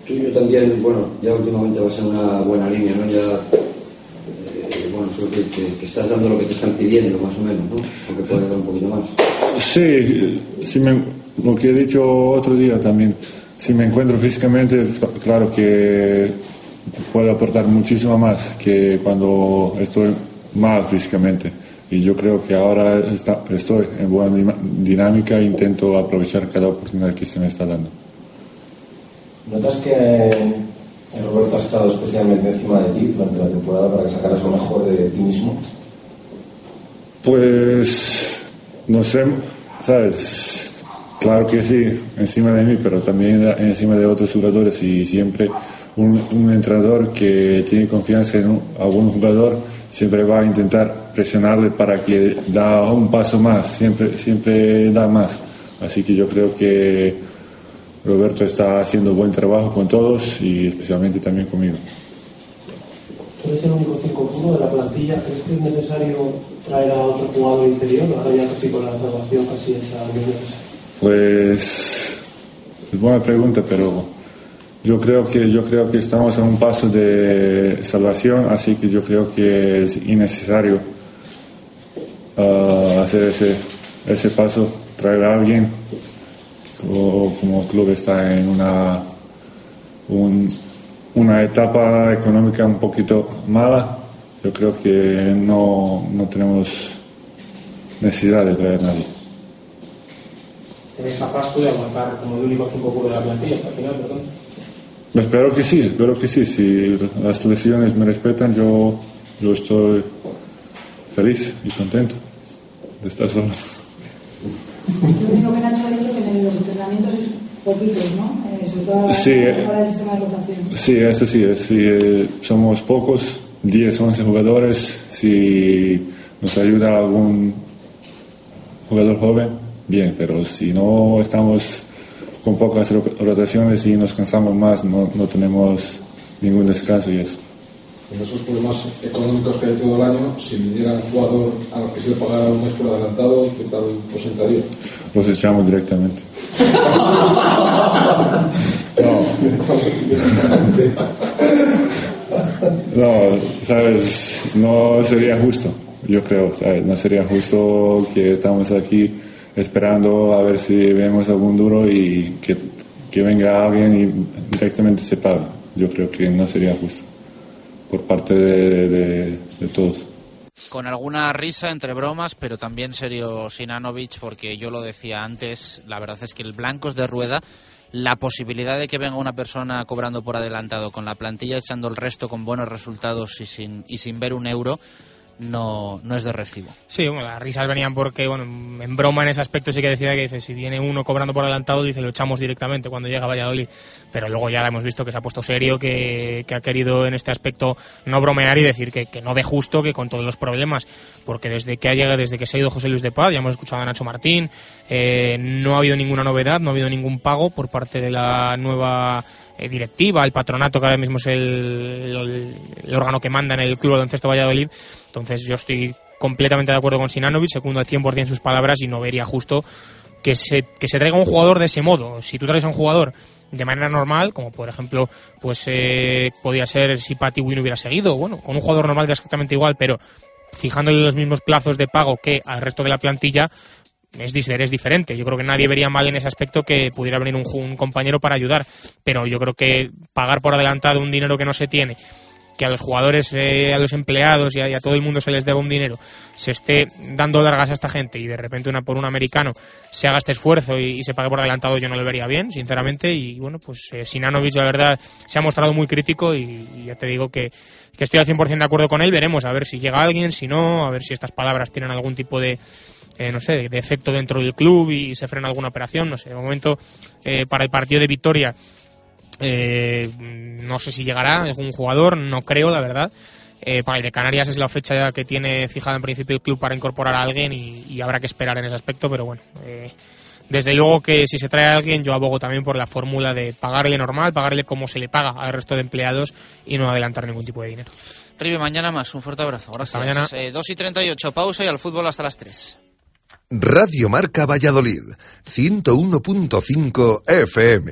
Tuyo también, bueno, ya últimamente va a ser una buena línea, ¿no? Ya, eh, bueno, creo que, que- que estás dando lo que te están pidiendo, más o menos, ¿no? Porque puedes dar un poquito más. Sí, sí me- lo que he dicho otro día también. Si me encuentro físicamente, claro que puedo aportar muchísimo más que cuando estoy mal físicamente. Y yo creo que ahora está- estoy en buena dinámica e intento aprovechar cada oportunidad que se me está dando. ¿Notas que eh, Roberto ha estado especialmente encima de ti durante la temporada para que sacaras lo mejor de ti mismo? Pues, no sé, ¿sabes? Claro que sí, encima de mí, pero también encima de otros jugadores y siempre un, un entrenador que tiene confianza en un- algún jugador siempre va a intentar presionarle para que da un paso más, siempre, siempre da más. Así que yo creo que Roberto está haciendo buen trabajo con todos y especialmente también conmigo. Tú eres el único 5 puro de la plantilla. ¿Crees que es necesario traer a otro jugador interior? Ahora ya casi con la salvación casi hecha. Pues es buena pregunta, pero yo creo que yo creo que estamos a un paso de salvación, así que yo creo que es innecesario ah, hacer ese ese paso, traer a alguien o como el club está en una un- una etapa económica un poquito mala. Yo creo que no, no tenemos necesidad de traer a nadie. ¿Eres capaz tú de aguantar como el único 5 puro de la plantilla hasta el final, perdón? Espero que sí, espero que sí. Si las selecciones me respetan, yo, yo estoy feliz y contento de estar solo. Lo único que Nacho ha dicho que en los entrenamientos es poquitos, ¿no? Eh, sobre todo a Sí, eh. del sistema de rotación. Sí, eso sí, es, sí, eh, somos pocos, 10, 11 jugadores. Si nos ayuda algún jugador joven, bien, pero si no estamos con pocas ro- rotaciones y nos cansamos más, no, no tenemos ningún descanso y eso. Con esos problemas económicos que hay todo el año, si viniera un jugador al que se le pagara un mes por adelantado, ¿qué tal os sentaría? Los echamos directamente. No, sabes, no sería justo, yo creo, ¿sabes? no sería justo que estamos aquí esperando a ver si vemos algún duro y que, que venga alguien y directamente se pague. Yo creo que no sería justo por parte de, de- de todos. con alguna risa entre bromas, pero también serio Sinanovic, porque yo lo decía antes, la verdad es que el Blancos de Rueda, la posibilidad de que venga una persona cobrando por adelantado con la plantilla echando el resto con buenos resultados y sin, y sin ver un euro, no, no es de recibo. Sí, las risas venían porque, bueno, en broma en ese aspecto sí que decía que dice, si viene uno cobrando por adelantado, dice, lo echamos directamente cuando llega a Valladolid. Pero luego ya hemos visto que se ha puesto serio, que, ha querido en este aspecto no bromear y decir que, no ve justo que con todos los problemas, porque desde que ha llegado, desde que se ha ido José Luis de Paz, ya hemos escuchado a Nacho Martín, eh, no ha habido ninguna novedad, no ha habido ningún pago por parte de la nueva eh, directiva, el patronato, que ahora mismo es el, órgano que manda en el Club Baloncesto Valladolid. Entonces yo estoy completamente de acuerdo con Sinanovic, segundo al 100% sus palabras y no vería justo que se, que se traiga un jugador de ese modo. Si tú traes a un jugador de manera normal, como por ejemplo, pues eh, podía ser si Patty Win hubiera seguido, bueno, con un jugador normal de exactamente igual, pero fijándole los mismos plazos de pago que al resto de la plantilla, es, es diferente. Yo creo que nadie vería mal en ese aspecto que pudiera venir un, un, compañero para ayudar, pero yo creo que pagar por adelantado un dinero que no se tiene, que a los jugadores, eh, a los empleados y a, todo el mundo se les deba un dinero, se esté dando largas a esta gente y de repente una por un americano se haga este esfuerzo y, se pague por adelantado, yo no lo vería bien, sinceramente. Y bueno, pues eh, la verdad, se ha mostrado muy crítico y, y ya te digo que, que estoy al 100% de acuerdo con él. Veremos a ver si llega alguien, si no, a ver si estas palabras tienen algún tipo de, eh, no sé, de efecto dentro del club y se frena alguna operación, no sé. De momento, eh, para el partido de Victoria, eh, no sé si llegará algún jugador, no creo, la verdad. para el de Canarias es la fecha ya que tiene fijada en principio el club para incorporar a alguien y, y habrá que esperar en ese aspecto, pero bueno. desde luego que si se trae a alguien, yo abogo también por la fórmula de pagarle normal, pagarle como se le paga al resto de empleados y no adelantar ningún tipo de dinero. Ribe, mañana más. Un fuerte abrazo. Gracias. Hasta mañana. Eh, 2 y 38, pausa y al fútbol hasta las 3. Radio Marca Valladolid, 101.5 FM.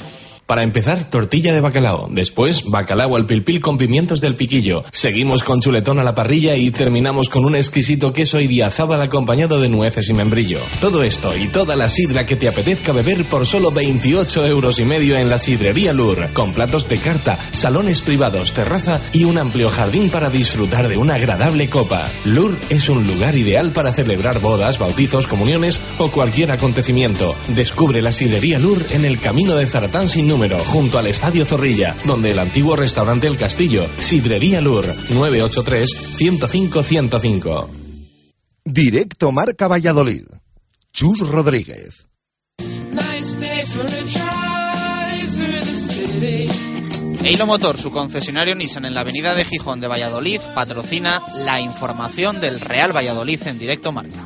Para empezar, tortilla de bacalao. Después, bacalao al pilpil con pimientos del piquillo. Seguimos con chuletón a la parrilla y terminamos con un exquisito queso idiazábal acompañado de nueces y membrillo. Todo esto y toda la sidra que te apetezca beber por solo 28 euros y medio en la sidrería Lur. Con platos de carta, salones privados, terraza y un amplio jardín para disfrutar de una agradable copa. Lur es un lugar ideal para celebrar bodas, bautizos, comuniones o cualquier acontecimiento. Descubre la sidrería Lur en el camino de Zaratán sin número junto al Estadio Zorrilla, donde el antiguo restaurante El Castillo, Sidrería Lur, 983-105-105. Directo Marca Valladolid. Chus Rodríguez. Eilo Motor, su concesionario Nissan en la avenida de Gijón de Valladolid, patrocina la información del Real Valladolid en directo Marca.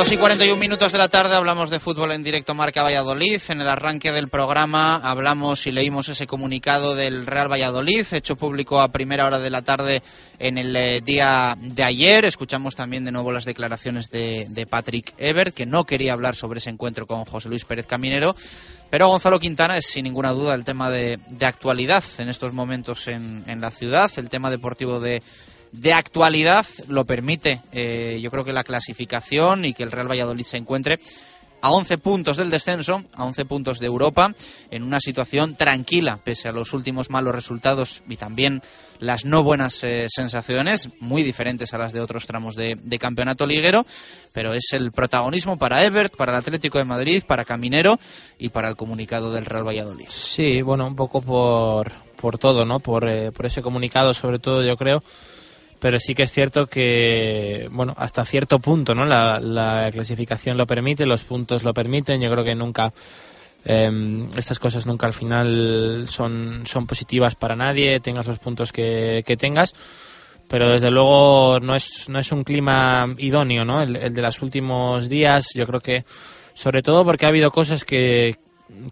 Dos y 41 minutos de la tarde hablamos de fútbol en directo Marca Valladolid. En el arranque del programa hablamos y leímos ese comunicado del Real Valladolid, hecho público a primera hora de la tarde en el eh, día de ayer. Escuchamos también de nuevo las declaraciones de, Patrick Ever, que no quería hablar sobre ese encuentro con José Luis Pérez Caminero. Pero Gonzalo Quintana es sin ninguna duda el tema de, actualidad en estos momentos en, en, la ciudad, el tema deportivo de, de actualidad lo permite. Eh, yo creo que la clasificación y que el Real Valladolid se encuentre a 11 puntos del descenso, a 11 puntos de Europa, en una situación tranquila, pese a los últimos malos resultados y también las no buenas eh, sensaciones, muy diferentes a las de otros tramos de, campeonato liguero, pero es el protagonismo para Ebert, para el Atlético de Madrid, para Caminero y para el comunicado del Real Valladolid. Sí, bueno, un poco por, por todo, ¿no? Por, eh, por ese comunicado, sobre todo, yo creo pero sí que es cierto que, bueno, hasta cierto punto, ¿no? La, la clasificación lo permite, los puntos lo permiten. Yo creo que nunca eh, estas cosas nunca al final son, son positivas para nadie, tengas los puntos que, que tengas. Pero desde luego no es, no es un clima idóneo, ¿no? El, el de los últimos días, yo creo que, sobre todo porque ha habido cosas que,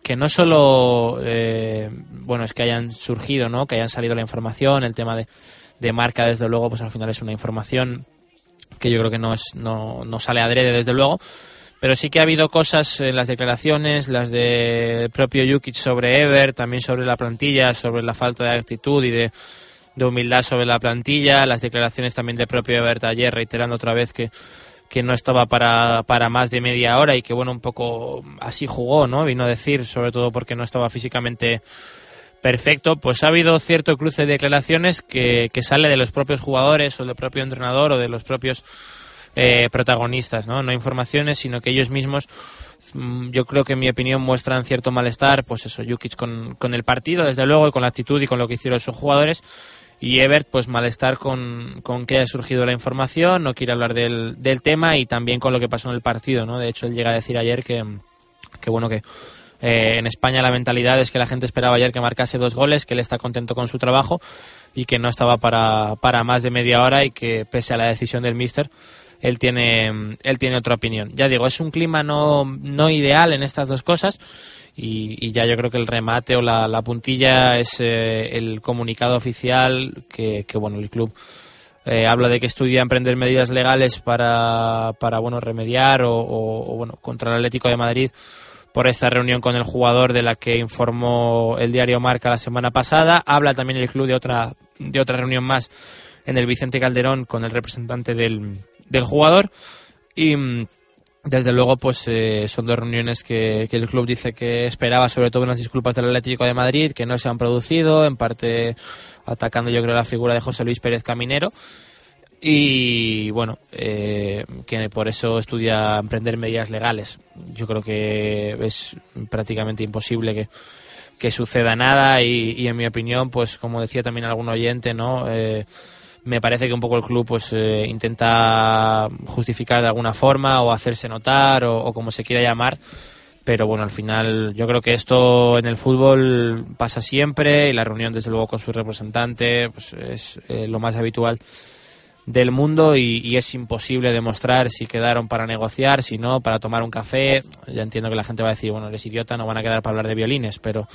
que no solo, eh, bueno, es que hayan surgido, ¿no? Que hayan salido la información, el tema de de marca, desde luego, pues al final es una información que yo creo que no, es, no, no sale adrede, desde luego. Pero sí que ha habido cosas en las declaraciones, las del propio Jukic sobre Ever, también sobre la plantilla, sobre la falta de actitud y de, humildad sobre la plantilla, las declaraciones también del propio Ever ayer, reiterando otra vez que, que no estaba para, para más de media hora y que, bueno, un poco así jugó, ¿no? Vino a decir, sobre todo porque no estaba físicamente perfecto, pues ha habido cierto cruce de declaraciones que, que sale de los propios jugadores o del propio entrenador o de los propios eh, protagonistas, ¿no? No informaciones, sino que ellos mismos, mm, yo creo que en mi opinión muestran cierto malestar, pues eso, Jukic con, con el partido, desde luego, y con la actitud y con lo que hicieron sus jugadores, y Ebert, pues malestar con, que haya surgido la información, no quiere hablar del, del tema y también con lo que pasó en el partido, ¿no? De hecho, él llega a decir ayer que, que bueno, que eh, en España la mentalidad es que la gente esperaba ayer que marcase dos goles, que él está contento con su trabajo y que no estaba para, para más de media hora y que pese a la decisión del míster, él tiene, él tiene otra opinión. Ya digo, es un clima no, no ideal en estas dos cosas y, y ya yo creo que el remate o la, la puntilla es eh, el comunicado oficial que, que bueno, el club eh, habla de que estudia emprender medidas legales para, para bueno, remediar o, o, o bueno, contra el Atlético de Madrid por esta reunión con el jugador de la que informó el diario Marca la semana pasada. Habla también el club de otra, de otra reunión más en el Vicente Calderón con el representante del, del jugador. Y desde luego, pues eh, son dos reuniones que, que, el club dice que esperaba, sobre todo unas disculpas del Atlético de Madrid, que no se han producido, en parte atacando yo creo la figura de José Luis Pérez Caminero y bueno, eh, que por eso estudia emprender medidas legales. Yo creo que es prácticamente imposible que, que suceda nada y, en mi opinión, pues como decía también algún oyente, ¿no? Eh, me parece que un poco el club pues eh, intenta justificar de alguna forma o hacerse notar o, o, como se quiera llamar pero bueno al final yo creo que esto en el fútbol pasa siempre y la reunión desde luego con su representante pues es eh, lo más habitual del mundo y, y, es imposible demostrar si quedaron para negociar, si no, para tomar un café. Ya entiendo que la gente va a decir, bueno, eres idiota, no van a quedar para hablar de violines, pero...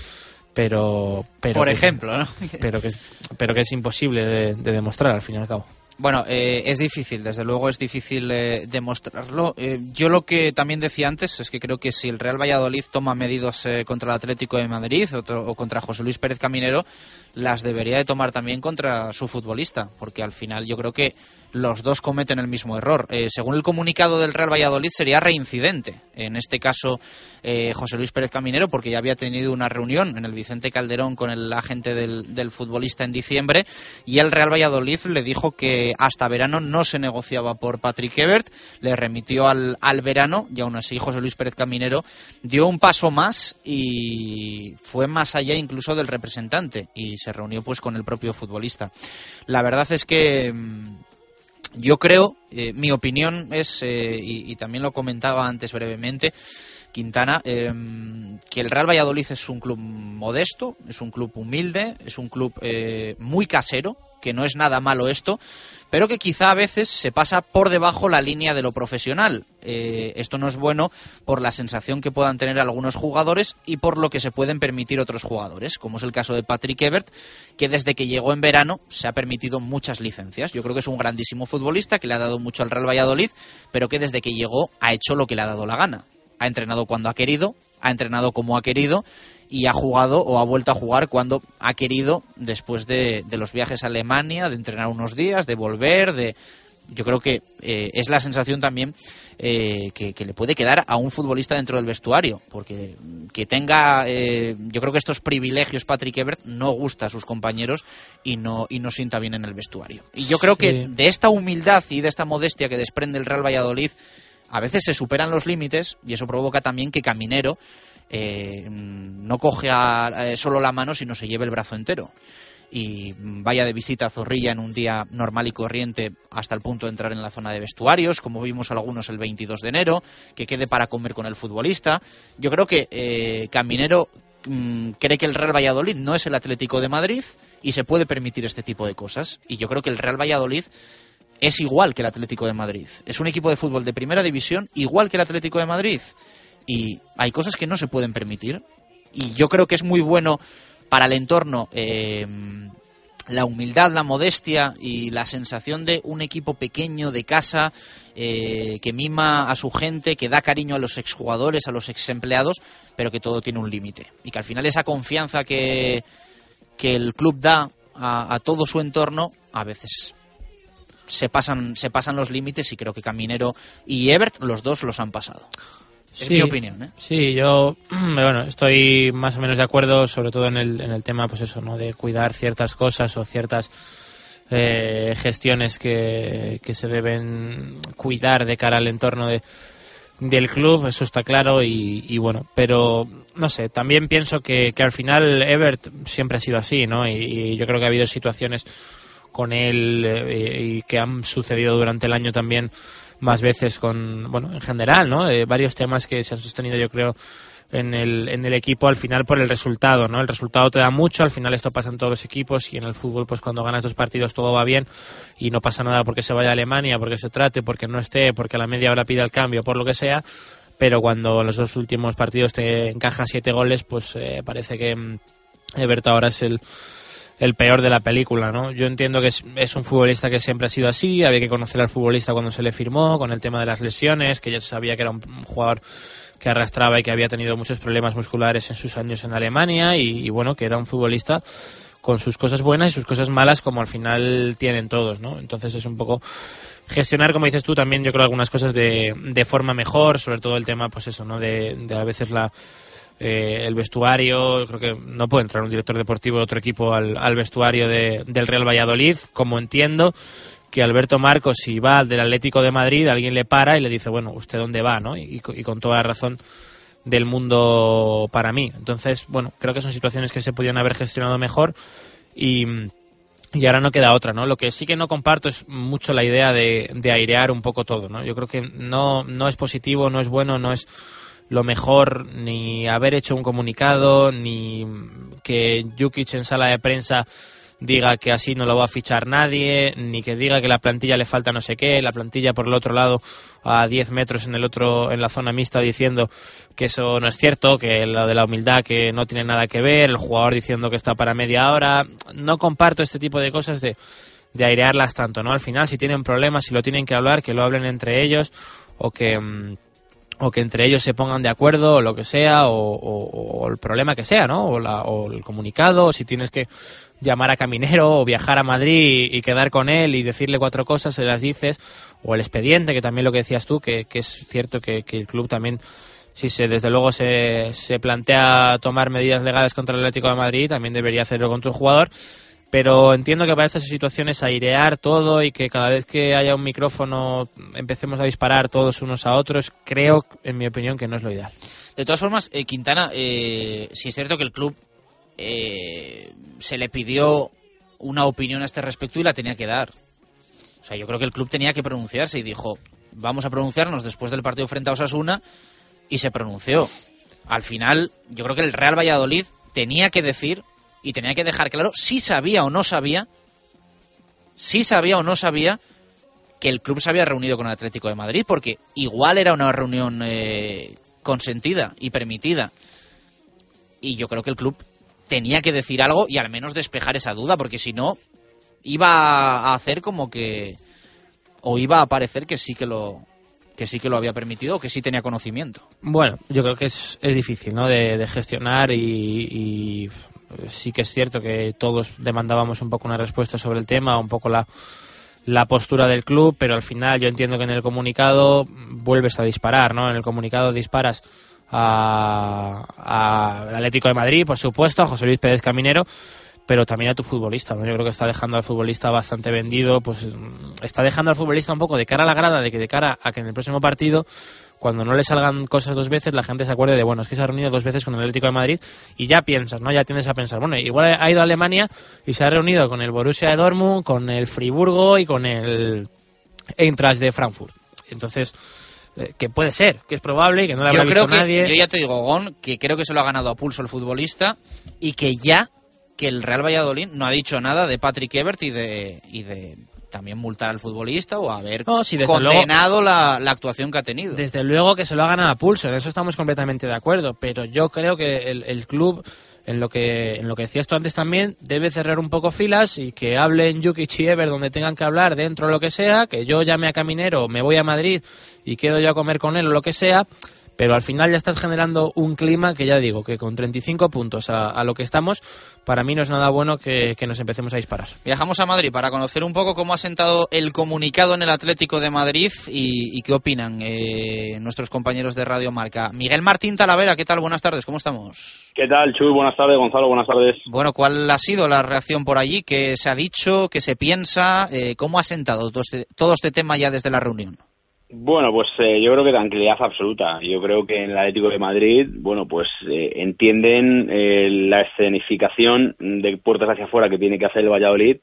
pero, pero Por que, ejemplo, ¿no? Pero que, pero que es imposible de, de demostrar, al fin y al cabo. Bueno, eh, es difícil, desde luego es difícil eh, demostrarlo. Eh, yo lo que también decía antes es que creo que si el Real Valladolid toma medidas eh, contra el Atlético de Madrid o, o, contra José Luis Pérez Caminero, las debería de tomar también contra su futbolista, porque al final yo creo que los dos cometen el mismo error. Eh, según el comunicado del Real Valladolid sería reincidente. En este caso, eh, José Luis Pérez Caminero, porque ya había tenido una reunión en el Vicente Calderón con el agente del, futbolista en diciembre y el Real Valladolid le dijo que hasta verano no se negociaba por Patrick Ebert, le remitió al, al verano y aún así José Luis Pérez Caminero dio un paso más y fue más allá incluso del representante y se reunió pues con el propio futbolista. La verdad es que mm, yo creo, eh, mi opinión es, eh, y, también lo comentaba antes brevemente, Quintana, eh, que el Real Valladolid es un club modesto, es un club humilde, es un club eh, muy casero, que no es nada malo esto, pero que quizá a veces se pasa por debajo la línea de lo profesional. Eh, esto no es bueno por la sensación que puedan tener algunos jugadores y por lo que se pueden permitir otros jugadores, como es el caso de Patrick Ebert, que desde que llegó en verano se ha permitido muchas licencias. Yo creo que es un grandísimo futbolista que le ha dado mucho al Real Valladolid, pero que desde que llegó ha hecho lo que le ha dado la gana. Ha entrenado cuando ha querido, ha entrenado como ha querido y ha jugado o ha vuelto a jugar cuando ha querido después de, de, los viajes a Alemania, de entrenar unos días, de volver, de yo creo que eh, es la sensación también eh, que, que le puede quedar a un futbolista dentro del vestuario, porque que tenga, eh, yo creo que estos privilegios Patrick Ebert no gusta a sus compañeros y no y no sienta bien en el vestuario. Y yo creo que de esta humildad y de esta modestia que desprende el Real Valladolid, a veces se superan los límites y eso provoca también que Caminero eh, no coge a- eh, solo la mano, sino se lleve el brazo entero. Y vaya de visita a Zorrilla en un día normal y corriente hasta el punto de entrar en la zona de vestuarios, como vimos algunos el 22 de enero, que quede para comer con el futbolista. Yo creo que eh, Caminero mm, cree que el Real Valladolid no es el Atlético de Madrid y se puede permitir este tipo de cosas. Y yo creo que el Real Valladolid es igual que el Atlético de Madrid. Es un equipo de fútbol de primera división igual que el Atlético de Madrid. Y hay cosas que no se pueden permitir. Y yo creo que es muy bueno para el entorno eh, la humildad, la modestia y la sensación de un equipo pequeño de casa eh, que mima a su gente, que da cariño a los exjugadores, a los exempleados, pero que todo tiene un límite. Y que al final esa confianza que, que el club da a, todo su entorno a veces se pasan, se pasan los límites y creo que Caminero y Ebert los dos los han pasado. Es Sí, mi opinión. ¿eh? Sí, yo bueno, estoy más o menos de acuerdo, sobre todo en el, en el tema, pues eso, ¿no? De cuidar ciertas cosas o ciertas eh, gestiones que, que se deben cuidar de cara al entorno de, del club, eso está claro y, y bueno, pero no sé, también pienso que, que al final Ebert siempre ha sido así, ¿no? Y, y yo creo que ha habido situaciones con él eh, y que han sucedido durante el año también más veces con, bueno, en general, ¿no? Eh, varios temas que se han sostenido, yo creo, en el, en el equipo al final por el resultado, ¿no? El resultado te da mucho, al final esto pasa en todos los equipos y en el fútbol, pues cuando ganas dos partidos todo va bien y no pasa nada porque se vaya a Alemania, porque se trate, porque no esté, porque a la media hora pida el cambio, por lo que sea, pero cuando los dos últimos partidos te encaja siete goles, pues eh, parece que mm, Everton ahora es el, el peor de la película, ¿no? Yo entiendo que es, es un futbolista que siempre ha sido así, había que conocer al futbolista cuando se le firmó, con el tema de las lesiones, que ya sabía que era un jugador que arrastraba y que había tenido muchos problemas musculares en sus años en Alemania y, y bueno, que era un futbolista con sus cosas buenas y sus cosas malas como al final tienen todos, ¿no? Entonces es un poco gestionar, como dices tú, también yo creo algunas cosas de, de forma mejor, sobre todo el tema, pues eso, ¿no? De, de a veces la eh, el vestuario, creo que no puede entrar un director deportivo de otro equipo al, vestuario de- del Real Valladolid, como entiendo que Alberto Marcos, si va del Atlético de Madrid, alguien le para y le dice, bueno, ¿usted dónde va? ¿no? Y, y con toda la razón del mundo para mí. Entonces, bueno, creo que son situaciones que se podían haber gestionado mejor y, y ahora no queda otra, ¿no? Lo que sí que no comparto es mucho la idea de, de airear un poco todo, ¿no? Yo creo que no, no es positivo, no es bueno, no es lo mejor ni haber hecho un comunicado, ni que Jukic en sala de prensa diga que así no lo va a fichar nadie, ni que diga que la plantilla le falta no sé qué, la plantilla por el otro lado a 10 metros en el otro en la zona mixta diciendo que eso no es cierto, que lo de la humildad que no tiene nada que ver, el jugador diciendo que está para media hora, no comparto este tipo de cosas de de airearlas tanto, ¿no? Al final si tienen problemas, si lo tienen que hablar, que lo hablen entre ellos o que mm, o que entre ellos se pongan de acuerdo o lo que sea o, el problema que sea, ¿no? O, la- o el comunicado, o si tienes que llamar a Caminero o viajar a Madrid y, quedar con él y decirle cuatro cosas, se las dices, o el expediente, que también lo que decías tú, que, es cierto que, que el club también, si se desde luego se, se plantea tomar medidas legales contra el Atlético de Madrid, también debería hacerlo contra el jugador. Pero entiendo que para estas situaciones airear todo y que cada vez que haya un micrófono empecemos a disparar todos unos a otros, creo, en mi opinión, que no es lo ideal. De todas formas, eh, Quintana, eh, sí es cierto que el club eh, se le pidió una opinión a este respecto y la tenía que dar. O sea, yo creo que el club tenía que pronunciarse y dijo, vamos a pronunciarnos después del partido frente a Osasuna y se pronunció. Al final, yo creo que el Real Valladolid tenía que decir y tenía que dejar claro si sabía o no sabía, si sabía o no sabía que el club se había reunido con el Atlético de Madrid, porque igual era una reunión eh, consentida y permitida. Y yo creo que el club tenía que decir algo y al menos despejar esa duda, porque si no, iba a hacer como que. o iba a parecer que sí que lo. que sí que lo había permitido o que sí tenía conocimiento. Bueno, yo creo que es, es difícil, ¿no? De, gestionar y sí que es cierto que todos demandábamos un poco una respuesta sobre el tema, un poco la, la postura del club, pero al final yo entiendo que en el comunicado vuelves a disparar, ¿no? En el comunicado disparas al Atlético de Madrid, por supuesto, a José Luis Pérez Caminero, pero también a tu futbolista. ¿no? Yo creo que está dejando al futbolista bastante vendido, pues está dejando al futbolista un poco de cara a la grada, de que de cara a que en el próximo partido cuando no le salgan cosas dos veces, la gente se acuerde de, bueno, es que se ha reunido dos veces con el Atlético de Madrid y ya piensas, ¿no? Ya tienes a pensar, bueno, igual ha ido a Alemania y se ha reunido con el Borussia de Dortmund, con el Friburgo y con el Eintracht de Frankfurt. Entonces, eh, que puede ser, que es probable y que no le habrá yo creo que, nadie. Yo ya te digo, Gon, que creo que se lo ha ganado a pulso el futbolista y que ya que el Real Valladolid no ha dicho nada de Patrick Ebert y de, y de también multar al futbolista o haber No, sí, condenado la, la actuación que ha tenido. Desde luego que se lo ha ganado a pulso, en eso estamos completamente de acuerdo, pero yo creo que el, el club, en lo que en lo que decías tú antes también, debe cerrar un poco filas y que hablen Jukic y Ever donde tengan que hablar, dentro de lo que sea, que yo llame a Caminero, me voy a Madrid y quedo yo a comer con él o lo que sea, pero al final ya estás generando un clima que ya digo, que con 35 puntos a, a lo que estamos, para mí no es nada bueno que, que nos empecemos a disparar. Viajamos a Madrid para conocer un poco cómo ha sentado el comunicado en el Atlético de Madrid y, y qué opinan eh, nuestros compañeros de Radio Marca. Miguel Martín Talavera, ¿qué tal? Buenas tardes, ¿cómo estamos? ¿Qué tal, Chuy? Buenas tardes, Gonzalo, buenas tardes. Bueno, ¿cuál ha sido la reacción por allí? ¿Qué se ha dicho? ¿Qué se piensa? Eh, ¿Cómo ha sentado todo este, todo este tema ya desde la reunión? Bueno, pues eh, yo creo que tranquilidad absoluta. Yo creo que en el Atlético de Madrid, bueno, pues eh, entienden eh, la escenificación de puertas hacia afuera que tiene que hacer el Valladolid,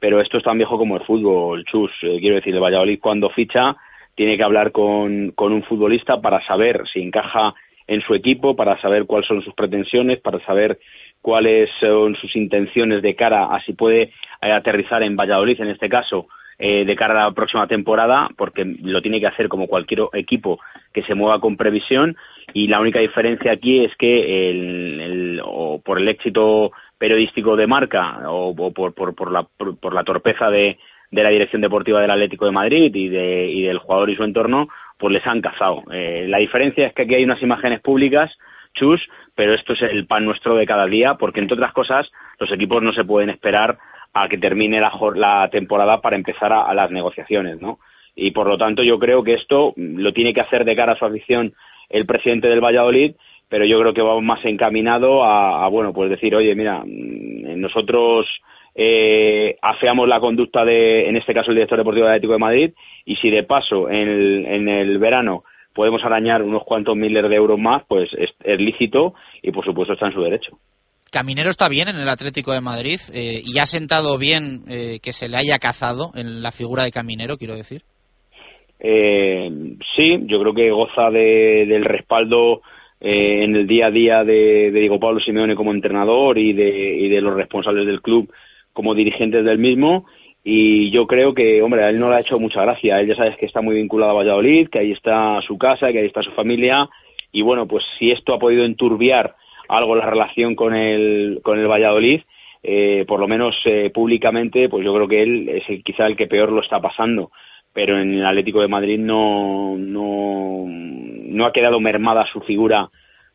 pero esto es tan viejo como el fútbol, chus. Eh, quiero decir, el Valladolid cuando ficha tiene que hablar con, con un futbolista para saber si encaja en su equipo, para saber cuáles son sus pretensiones, para saber cuáles son sus intenciones de cara a si puede eh, aterrizar en Valladolid, en este caso, eh, de cara a la próxima temporada, porque lo tiene que hacer como cualquier equipo que se mueva con previsión. Y la única diferencia aquí es que el, el- o por el éxito periodístico de marca o, o por, por, por la, por, por la torpeza de, de la dirección deportiva del Atlético de Madrid y, de, y del jugador y su entorno, pues les han cazado. Eh, la diferencia es que aquí hay unas imágenes públicas, chus, pero esto es el pan nuestro de cada día, porque entre otras cosas los equipos no se pueden esperar a que termine la, la temporada para empezar a, las negociaciones, ¿no? Y por lo tanto yo creo que esto lo tiene que hacer de cara a su afición el presidente del Valladolid, pero yo creo que va más encaminado a, a, bueno, pues decir, oye, mira, mm, nosotros eh, afeamos la conducta de, en este caso, el director deportivo del Atlético de Madrid, y si de paso en el, en el verano podemos arañar unos cuantos miles de euros más, pues es, es lícito y por supuesto está en su derecho. Caminero está bien en el Atlético de Madrid eh, y ha sentado bien eh, que se le haya cazado en la figura de Caminero, quiero decir. Eh, sí, yo creo que goza de- del respaldo eh, en el día a día de, Diego Pablo Simeone como entrenador y de, y de los responsables del club como dirigentes del mismo. Y yo creo que, hombre, a él no le ha hecho mucha gracia. Él ya sabes que está muy vinculado a Valladolid, que ahí está su casa, que ahí está su familia. Y bueno, pues si esto ha podido enturbiar algo la relación con el, con el Valladolid, eh, por lo menos eh, públicamente, pues yo creo que él es el, quizá el que peor lo está pasando. Pero en el Atlético de Madrid no, no, no ha quedado mermada su figura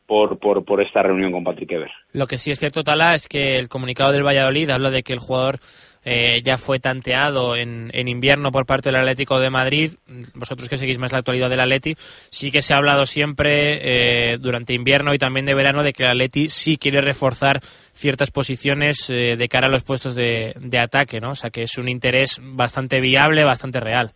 por, por, por esta reunión con Patrick Ever. Lo que sí es cierto, Tala, es que el comunicado del Valladolid habla de que el jugador eh, ya fue tanteado en, en invierno por parte del Atlético de Madrid. Vosotros que seguís más la actualidad del Atleti, sí que se ha hablado siempre eh, durante invierno y también de verano de que el Atleti sí quiere reforzar ciertas posiciones eh, de cara a los puestos de, de ataque, ¿no? O sea que es un interés bastante viable, bastante real.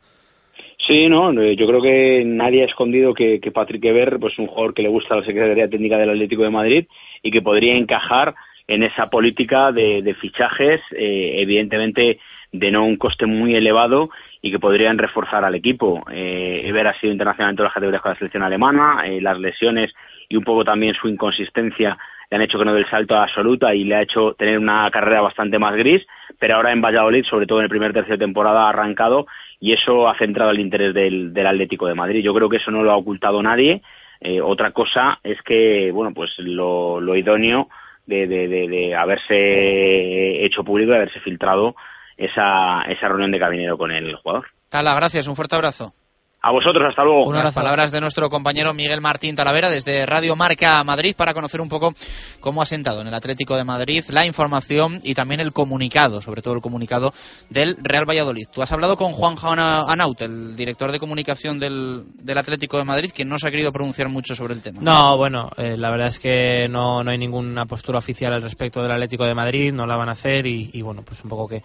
Sí, no, yo creo que nadie ha escondido que, Patrick Ever pues, es un jugador que le gusta la Secretaría Técnica del Atlético de Madrid y que podría encajar en esa política de, de fichajes, eh, evidentemente de no un coste muy elevado y que podrían reforzar al equipo. Eh, Ever ha sido internacional en todas las categorías con la selección alemana, eh, las lesiones y un poco también su inconsistencia le han hecho que no dé el salto a absoluta y le ha hecho tener una carrera bastante más gris, pero ahora en Valladolid, sobre todo en el primer tercio de temporada, ha arrancado y eso ha centrado el interés del, del Atlético de Madrid. Yo creo que eso no lo ha ocultado nadie. Eh, otra cosa es que, bueno, pues lo, lo idóneo de, de, de, haberse hecho público, de haberse filtrado esa, esa reunión de cabinero con el jugador. Tala, gracias, un fuerte abrazo. A vosotros, hasta luego. Unas palabras de nuestro compañero Miguel Martín Talavera desde Radio Marca Madrid para conocer un poco cómo ha sentado en el Atlético de Madrid la información y también el comunicado, sobre todo el comunicado del Real Valladolid. Tú has hablado con Juan Anaut, el director de comunicación del, del Atlético de Madrid, que no se ha querido pronunciar mucho sobre el tema. No, bueno, eh, la verdad es que no, no hay ninguna postura oficial al respecto del Atlético de Madrid, no la van a hacer y, y bueno, pues un poco que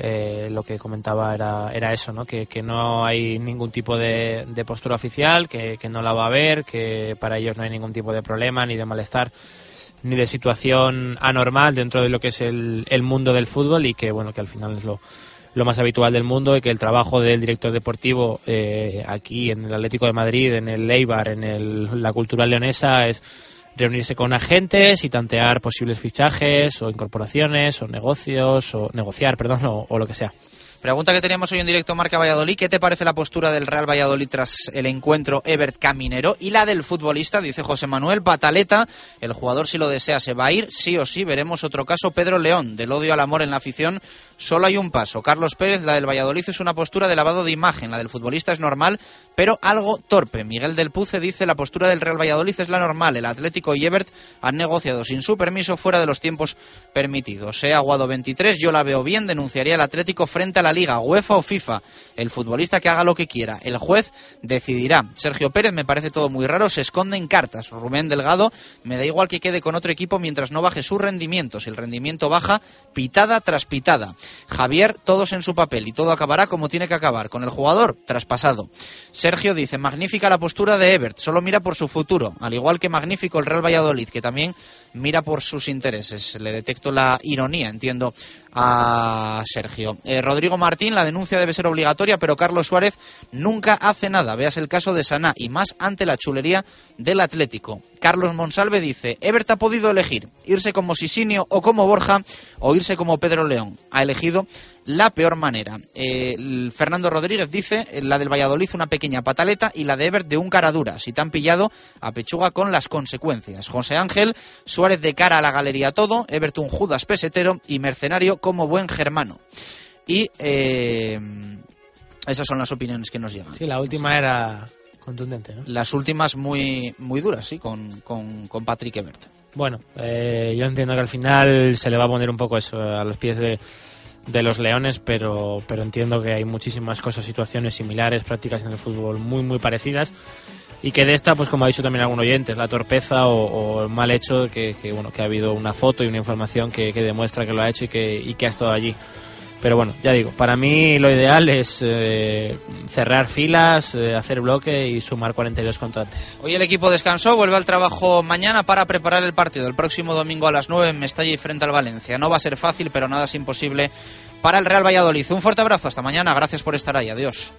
eh, lo que comentaba era, era eso, ¿no? Que, no hay ningún tipo de, de postura oficial, que, no la va a haber, que para ellos no hay ningún tipo de problema ni de malestar ni de situación anormal dentro de lo que es el, mundo del fútbol y que bueno que al final es lo, más habitual del mundo y que el trabajo del director deportivo eh, aquí en el Atlético de Madrid, en el Eibar, en el, la Cultural Leonesa es reunirse con agentes y tantear posibles fichajes o incorporaciones o negocios o negociar, perdón, o, lo que sea. Pregunta que teníamos hoy en directo Marca Valladolid. ¿Qué te parece la postura del Real Valladolid tras el encuentro Ebert Caminero? Y la del futbolista, dice José Manuel Pataleta. El jugador, si lo desea, se va a ir. Sí o sí, veremos otro caso. Pedro León, del odio al amor en la afición. Solo hay un paso. Carlos Pérez, la del Valladolid es una postura de lavado de imagen. La del futbolista es normal, pero algo torpe. Miguel del Puce dice la postura del Real Valladolid es la normal. El Atlético y Ebert han negociado sin su permiso fuera de los tiempos permitidos. He aguado 23, yo la veo bien. Denunciaría el Atlético frente a la Liga, UEFA o FIFA. El futbolista que haga lo que quiera. El juez decidirá. Sergio Pérez me parece todo muy raro. Se esconde en cartas. Rubén Delgado me da igual que quede con otro equipo mientras no baje su rendimiento. Si el rendimiento baja, pitada tras pitada. Javier, todos en su papel y todo acabará como tiene que acabar. Con el jugador, traspasado. Sergio dice, magnífica la postura de Ebert. Solo mira por su futuro. Al igual que magnífico el Real Valladolid, que también mira por sus intereses. Le detecto la ironía, entiendo, a Sergio. Eh, Rodrigo Martín, la denuncia debe ser obligatoria, pero Carlos Suárez nunca hace nada. Veas el caso de Saná y más ante la chulería del Atlético. Carlos Monsalve dice, Ebert ha podido elegir irse como Sisinio o como Borja o irse como Pedro León. Ha elegido la peor manera. Eh, Fernando Rodríguez dice, la del Valladolid una pequeña pataleta y la de Ebert de un cara dura. Si te han pillado, a pechuga con las consecuencias. José Ángel, Suárez de cara a la galería todo, Ebert un Judas pesetero y Mercenario como buen germano. Y eh, esas son las opiniones que nos llegan. Sí, la última era contundente, ¿no? Las últimas muy, muy duras, sí, con, con, con Patrick Ebert. Bueno, eh, yo entiendo que al final se le va a poner un poco eso a los pies de de los Leones, pero, pero entiendo que hay muchísimas cosas, situaciones similares, prácticas en el fútbol muy, muy parecidas. Y que de esta, pues como ha dicho también algún oyente, la torpeza o, el mal hecho que, que, bueno, que ha habido una foto y una información que, que demuestra que lo ha hecho y que, y que ha estado allí. Pero bueno, ya digo, para mí lo ideal es eh, cerrar filas, eh, hacer bloque y sumar 42 cuanto antes. Hoy el equipo descansó, vuelve al trabajo mañana para preparar el partido el próximo domingo a las 9 en Mestalla y frente al Valencia. No va a ser fácil, pero nada es imposible para el Real Valladolid. Un fuerte abrazo, hasta mañana, gracias por estar ahí, adiós.